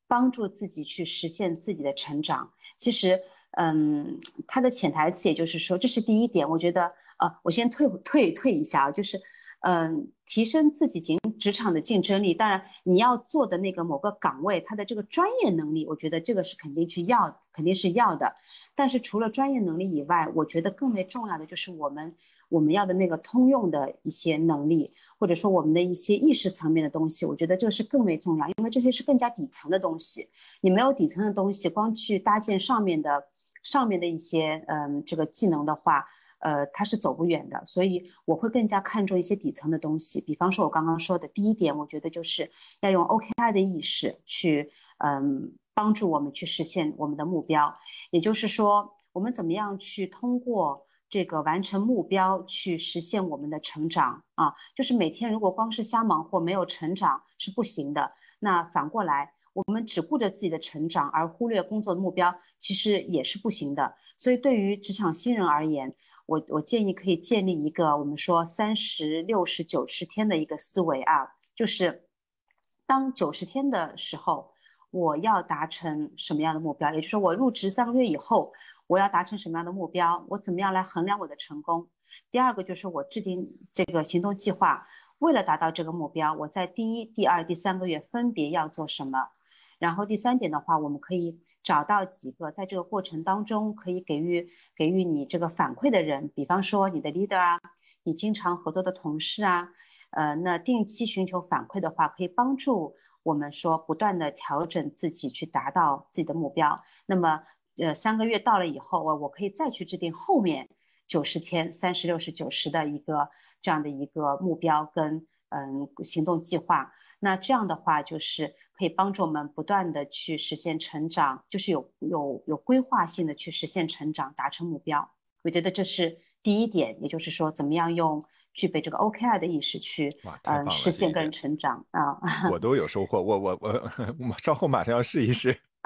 帮助自己去实现自己的成长。其实，嗯，它的潜台词也就是说，这是第一点。我觉得，呃，我先退退退一下啊，就是。嗯，提升自己进职场的竞争力。当然，你要做的那个某个岗位，它的这个专业能力，我觉得这个是肯定去要，肯定是要的。但是除了专业能力以外，我觉得更为重要的就是我们我们要的那个通用的一些能力，或者说我们的一些意识层面的东西。我觉得这个是更为重要，因为这些是更加底层的东西。你没有底层的东西，光去搭建上面的上面的一些嗯这个技能的话。呃，它是走不远的，所以我会更加看重一些底层的东西。比方说，我刚刚说的第一点，我觉得就是要用 OKI 的意识去，嗯，帮助我们去实现我们的目标。也就是说，我们怎么样去通过这个完成目标去实现我们的成长啊？就是每天如果光是瞎忙活没有成长是不行的。那反过来，我们只顾着自己的成长而忽略工作的目标，其实也是不行的。所以，对于职场新人而言，我我建议可以建立一个我们说三十六十九十天的一个思维啊，就是当九十天的时候，我要达成什么样的目标？也就是说，我入职三个月以后，我要达成什么样的目标？我怎么样来衡量我的成功？第二个就是我制定这个行动计划，为了达到这个目标，我在第一、第二、第三个月分别要做什么？然后第三点的话，我们可以。找到几个在这个过程当中可以给予给予你这个反馈的人，比方说你的 leader 啊，你经常合作的同事啊，呃，那定期寻求反馈的话，可以帮助我们说不断的调整自己去达到自己的目标。那么，呃，三个月到了以后，我我可以再去制定后面九十天、三十六十九十的一个这样的一个目标跟嗯行动计划。那这样的话就是。可以帮助我们不断的去实现成长，就是有有有规划性的去实现成长，达成目标。我觉得这是第一点，也就是说，怎么样用具备这个 OKR 的意识去嗯实现个人成长啊。我都有收获，我我我稍后马上要试一试。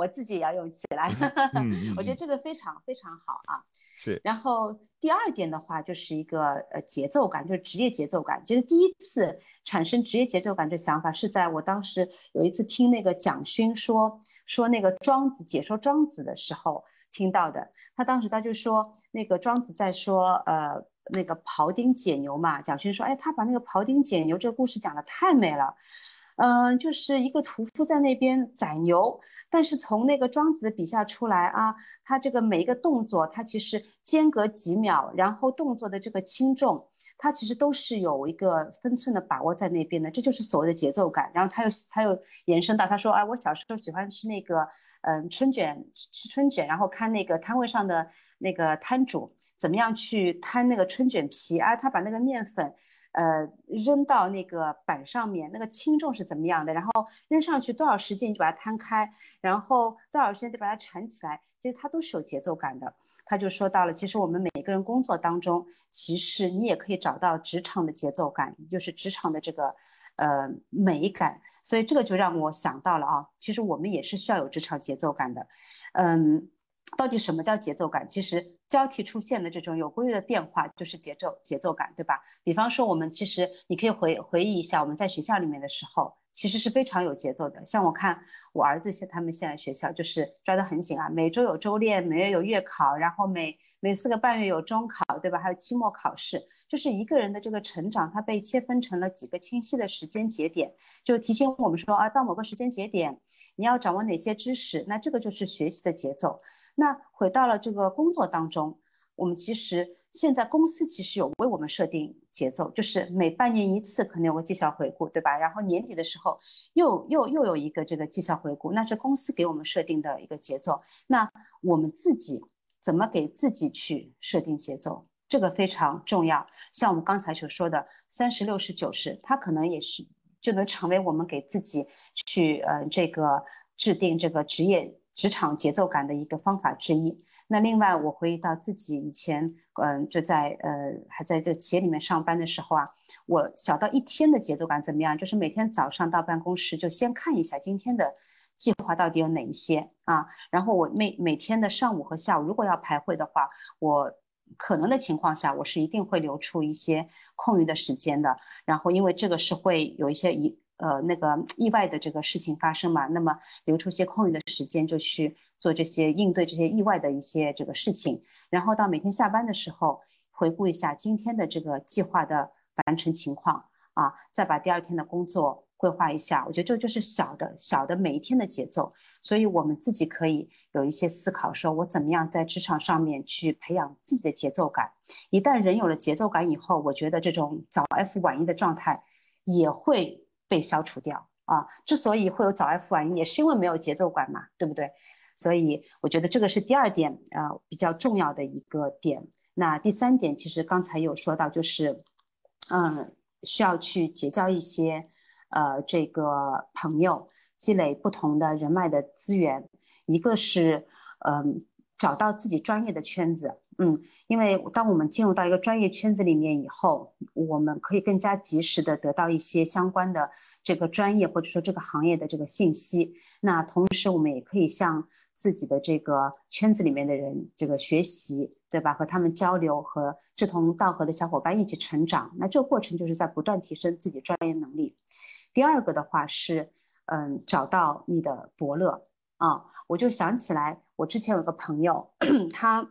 啊，我自己也要用起来。嗯，我觉得这个非常非常好啊。是。然后第二点的话，就是一个呃节奏感，就是职业节奏感。其实第一次产生职业节奏感这想法，是在我当时有一次听那个蒋勋说说那个庄子解说庄子的时候听到的。他当时他就说那个庄子在说呃那个庖丁解牛嘛。蒋勋说，哎，他把那个庖丁解牛这个故事讲的太美了。嗯，就是一个屠夫在那边宰牛，但是从那个庄子的笔下出来啊，他这个每一个动作，他其实间隔几秒，然后动作的这个轻重，他其实都是有一个分寸的把握在那边的，这就是所谓的节奏感。然后他又他又延伸到他说，哎，我小时候喜欢吃那个嗯春卷，吃春卷，然后看那个摊位上的那个摊主怎么样去摊那个春卷皮啊，他把那个面粉。呃，扔到那个板上面，那个轻重是怎么样的？然后扔上去多少时间你就把它摊开，然后多少时间就把它缠起来，其实它都是有节奏感的。他就说到了，其实我们每个人工作当中，其实你也可以找到职场的节奏感，就是职场的这个呃美感。所以这个就让我想到了啊，其实我们也是需要有职场节奏感的。嗯，到底什么叫节奏感？其实。交替出现的这种有规律的变化，就是节奏节奏感，对吧？比方说，我们其实你可以回回忆一下，我们在学校里面的时候，其实是非常有节奏的。像我看我儿子现他们现在学校就是抓得很紧啊，每周有周练，每月有月考，然后每每四个半月有中考，对吧？还有期末考试，就是一个人的这个成长，它被切分成了几个清晰的时间节点，就提醒我们说啊，到某个时间节点，你要掌握哪些知识，那这个就是学习的节奏。那回到了这个工作当中，我们其实现在公司其实有为我们设定节奏，就是每半年一次可能有个绩效回顾，对吧？然后年底的时候又又又有一个这个绩效回顾，那是公司给我们设定的一个节奏。那我们自己怎么给自己去设定节奏，这个非常重要。像我们刚才所说的三十六十九十，它可能也是就能成为我们给自己去呃这个制定这个职业。职场节奏感的一个方法之一。那另外，我回忆到自己以前，嗯，就在呃还在这企业里面上班的时候啊，我小到一天的节奏感怎么样？就是每天早上到办公室就先看一下今天的计划到底有哪一些啊，然后我每每天的上午和下午如果要排会的话，我可能的情况下，我是一定会留出一些空余的时间的。然后，因为这个是会有一些一呃那个意外的这个事情发生嘛，那么留出些空余的时间，就去做这些应对这些意外的一些这个事情。然后到每天下班的时候，回顾一下今天的这个计划的完成情况啊，再把第二天的工作。规划一下，我觉得这就是小的小的每一天的节奏，所以我们自己可以有一些思考，说我怎么样在职场上面去培养自己的节奏感。一旦人有了节奏感以后，我觉得这种早 F 晚 E 的状态也会被消除掉啊。之所以会有早 F 晚 E，也是因为没有节奏感嘛，对不对？所以我觉得这个是第二点啊比较重要的一个点。那第三点，其实刚才有说到，就是嗯，需要去结交一些。呃，这个朋友积累不同的人脉的资源，一个是嗯找到自己专业的圈子，嗯，因为当我们进入到一个专业圈子里面以后，我们可以更加及时的得到一些相关的这个专业或者说这个行业的这个信息。那同时我们也可以向自己的这个圈子里面的人这个学习，对吧？和他们交流，和志同道合的小伙伴一起成长。那这个过程就是在不断提升自己专业能力。第二个的话是，嗯，找到你的伯乐啊，我就想起来，我之前有个朋友，他，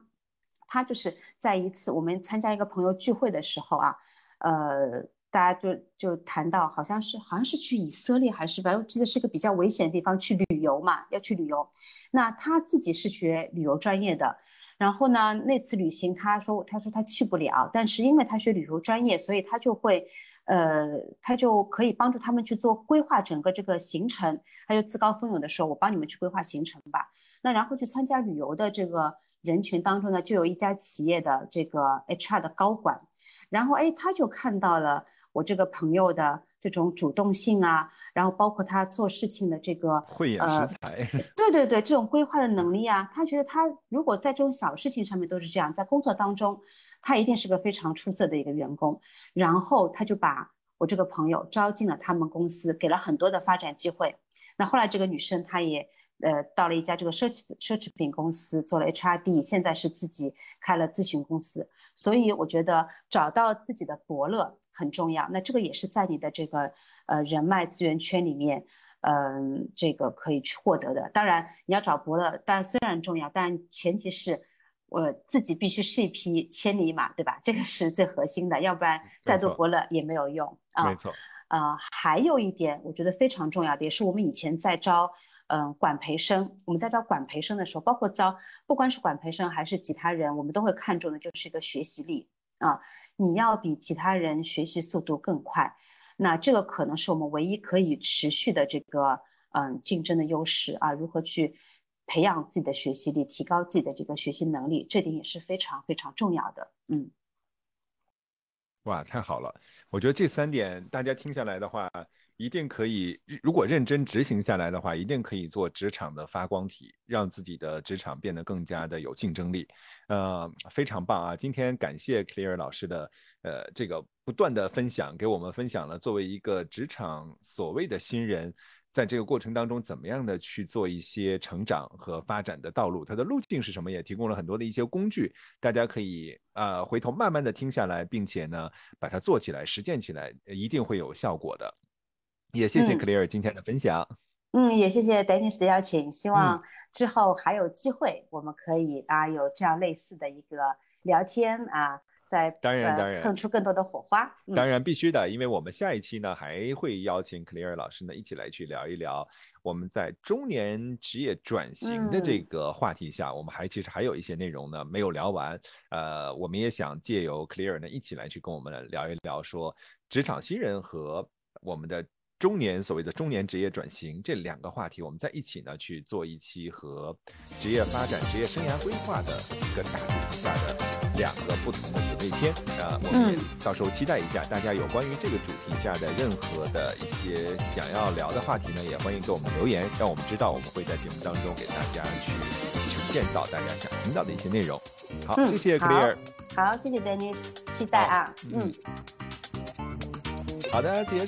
他就是在一次我们参加一个朋友聚会的时候啊，呃，大家就就谈到，好像是好像是去以色列还是反正记得是个比较危险的地方去旅游嘛，要去旅游。那他自己是学旅游专业的，然后呢，那次旅行他说他说他去不了，但是因为他学旅游专业，所以他就会。呃，他就可以帮助他们去做规划整个这个行程，他就自告奋勇的说：“我帮你们去规划行程吧。”那然后去参加旅游的这个人群当中呢，就有一家企业的这个 HR 的高管，然后哎，他就看到了我这个朋友的。这种主动性啊，然后包括他做事情的这个慧眼识才，对对对，这种规划的能力啊，他觉得他如果在这种小事情上面都是这样，在工作当中，他一定是个非常出色的一个员工。然后他就把我这个朋友招进了他们公司，给了很多的发展机会。那后来这个女生她也呃到了一家这个奢侈奢侈品公司做了 HRD，现在是自己开了咨询公司。所以我觉得找到自己的伯乐。很重要，那这个也是在你的这个呃人脉资源圈里面，嗯，这个可以去获得的。当然，你要找伯乐，当然虽然重要，但前提是我自己必须是一匹千里马，对吧？这个是最核心的，要不然再多伯乐也没有用啊。没错。呃，还有一点我觉得非常重要的，也是我们以前在招嗯管培生，我们在招管培生的时候，包括招不管是管培生还是其他人，我们都会看重的就是一个学习力啊。你要比其他人学习速度更快，那这个可能是我们唯一可以持续的这个嗯竞争的优势啊。如何去培养自己的学习力，提高自己的这个学习能力，这点也是非常非常重要的。嗯，哇，太好了！我觉得这三点大家听下来的话。一定可以，如果认真执行下来的话，一定可以做职场的发光体，让自己的职场变得更加的有竞争力。呃，非常棒啊！今天感谢 Clear 老师的呃这个不断的分享，给我们分享了作为一个职场所谓的新人，在这个过程当中怎么样的去做一些成长和发展的道路，它的路径是什么，也提供了很多的一些工具，大家可以啊回头慢慢的听下来，并且呢把它做起来，实践起来，一定会有效果的。也谢谢 Clear 今天的分享，嗯，也谢谢 Dennis 的邀请，希望之后还有机会，我们可以啊有这样类似的一个聊天啊，在当然当然碰出更多的火花，当然必须的，因为我们下一期呢还会邀请 Clear 老师呢一起来去聊一聊我们在中年职业转型的这个话题下，我们还其实还有一些内容呢没有聊完，呃，我们也想借由 Clear 呢一起来去跟我们聊一聊，说职场新人和我们的。中年所谓的中年职业转型这两个话题，我们在一起呢去做一期和职业发展、职业生涯规划的一个大主题下的两个不同的姊妹篇。啊，我们也到时候期待一下大家有关于这个主题下的任何的一些想要聊的话题呢，也欢迎给我们留言，让我们知道，我们会在节目当中给大家去呈现到大家想听到的一些内容。好，谢谢 Clear，好，谢谢 Dennis，期待啊，嗯，好的，谢谢。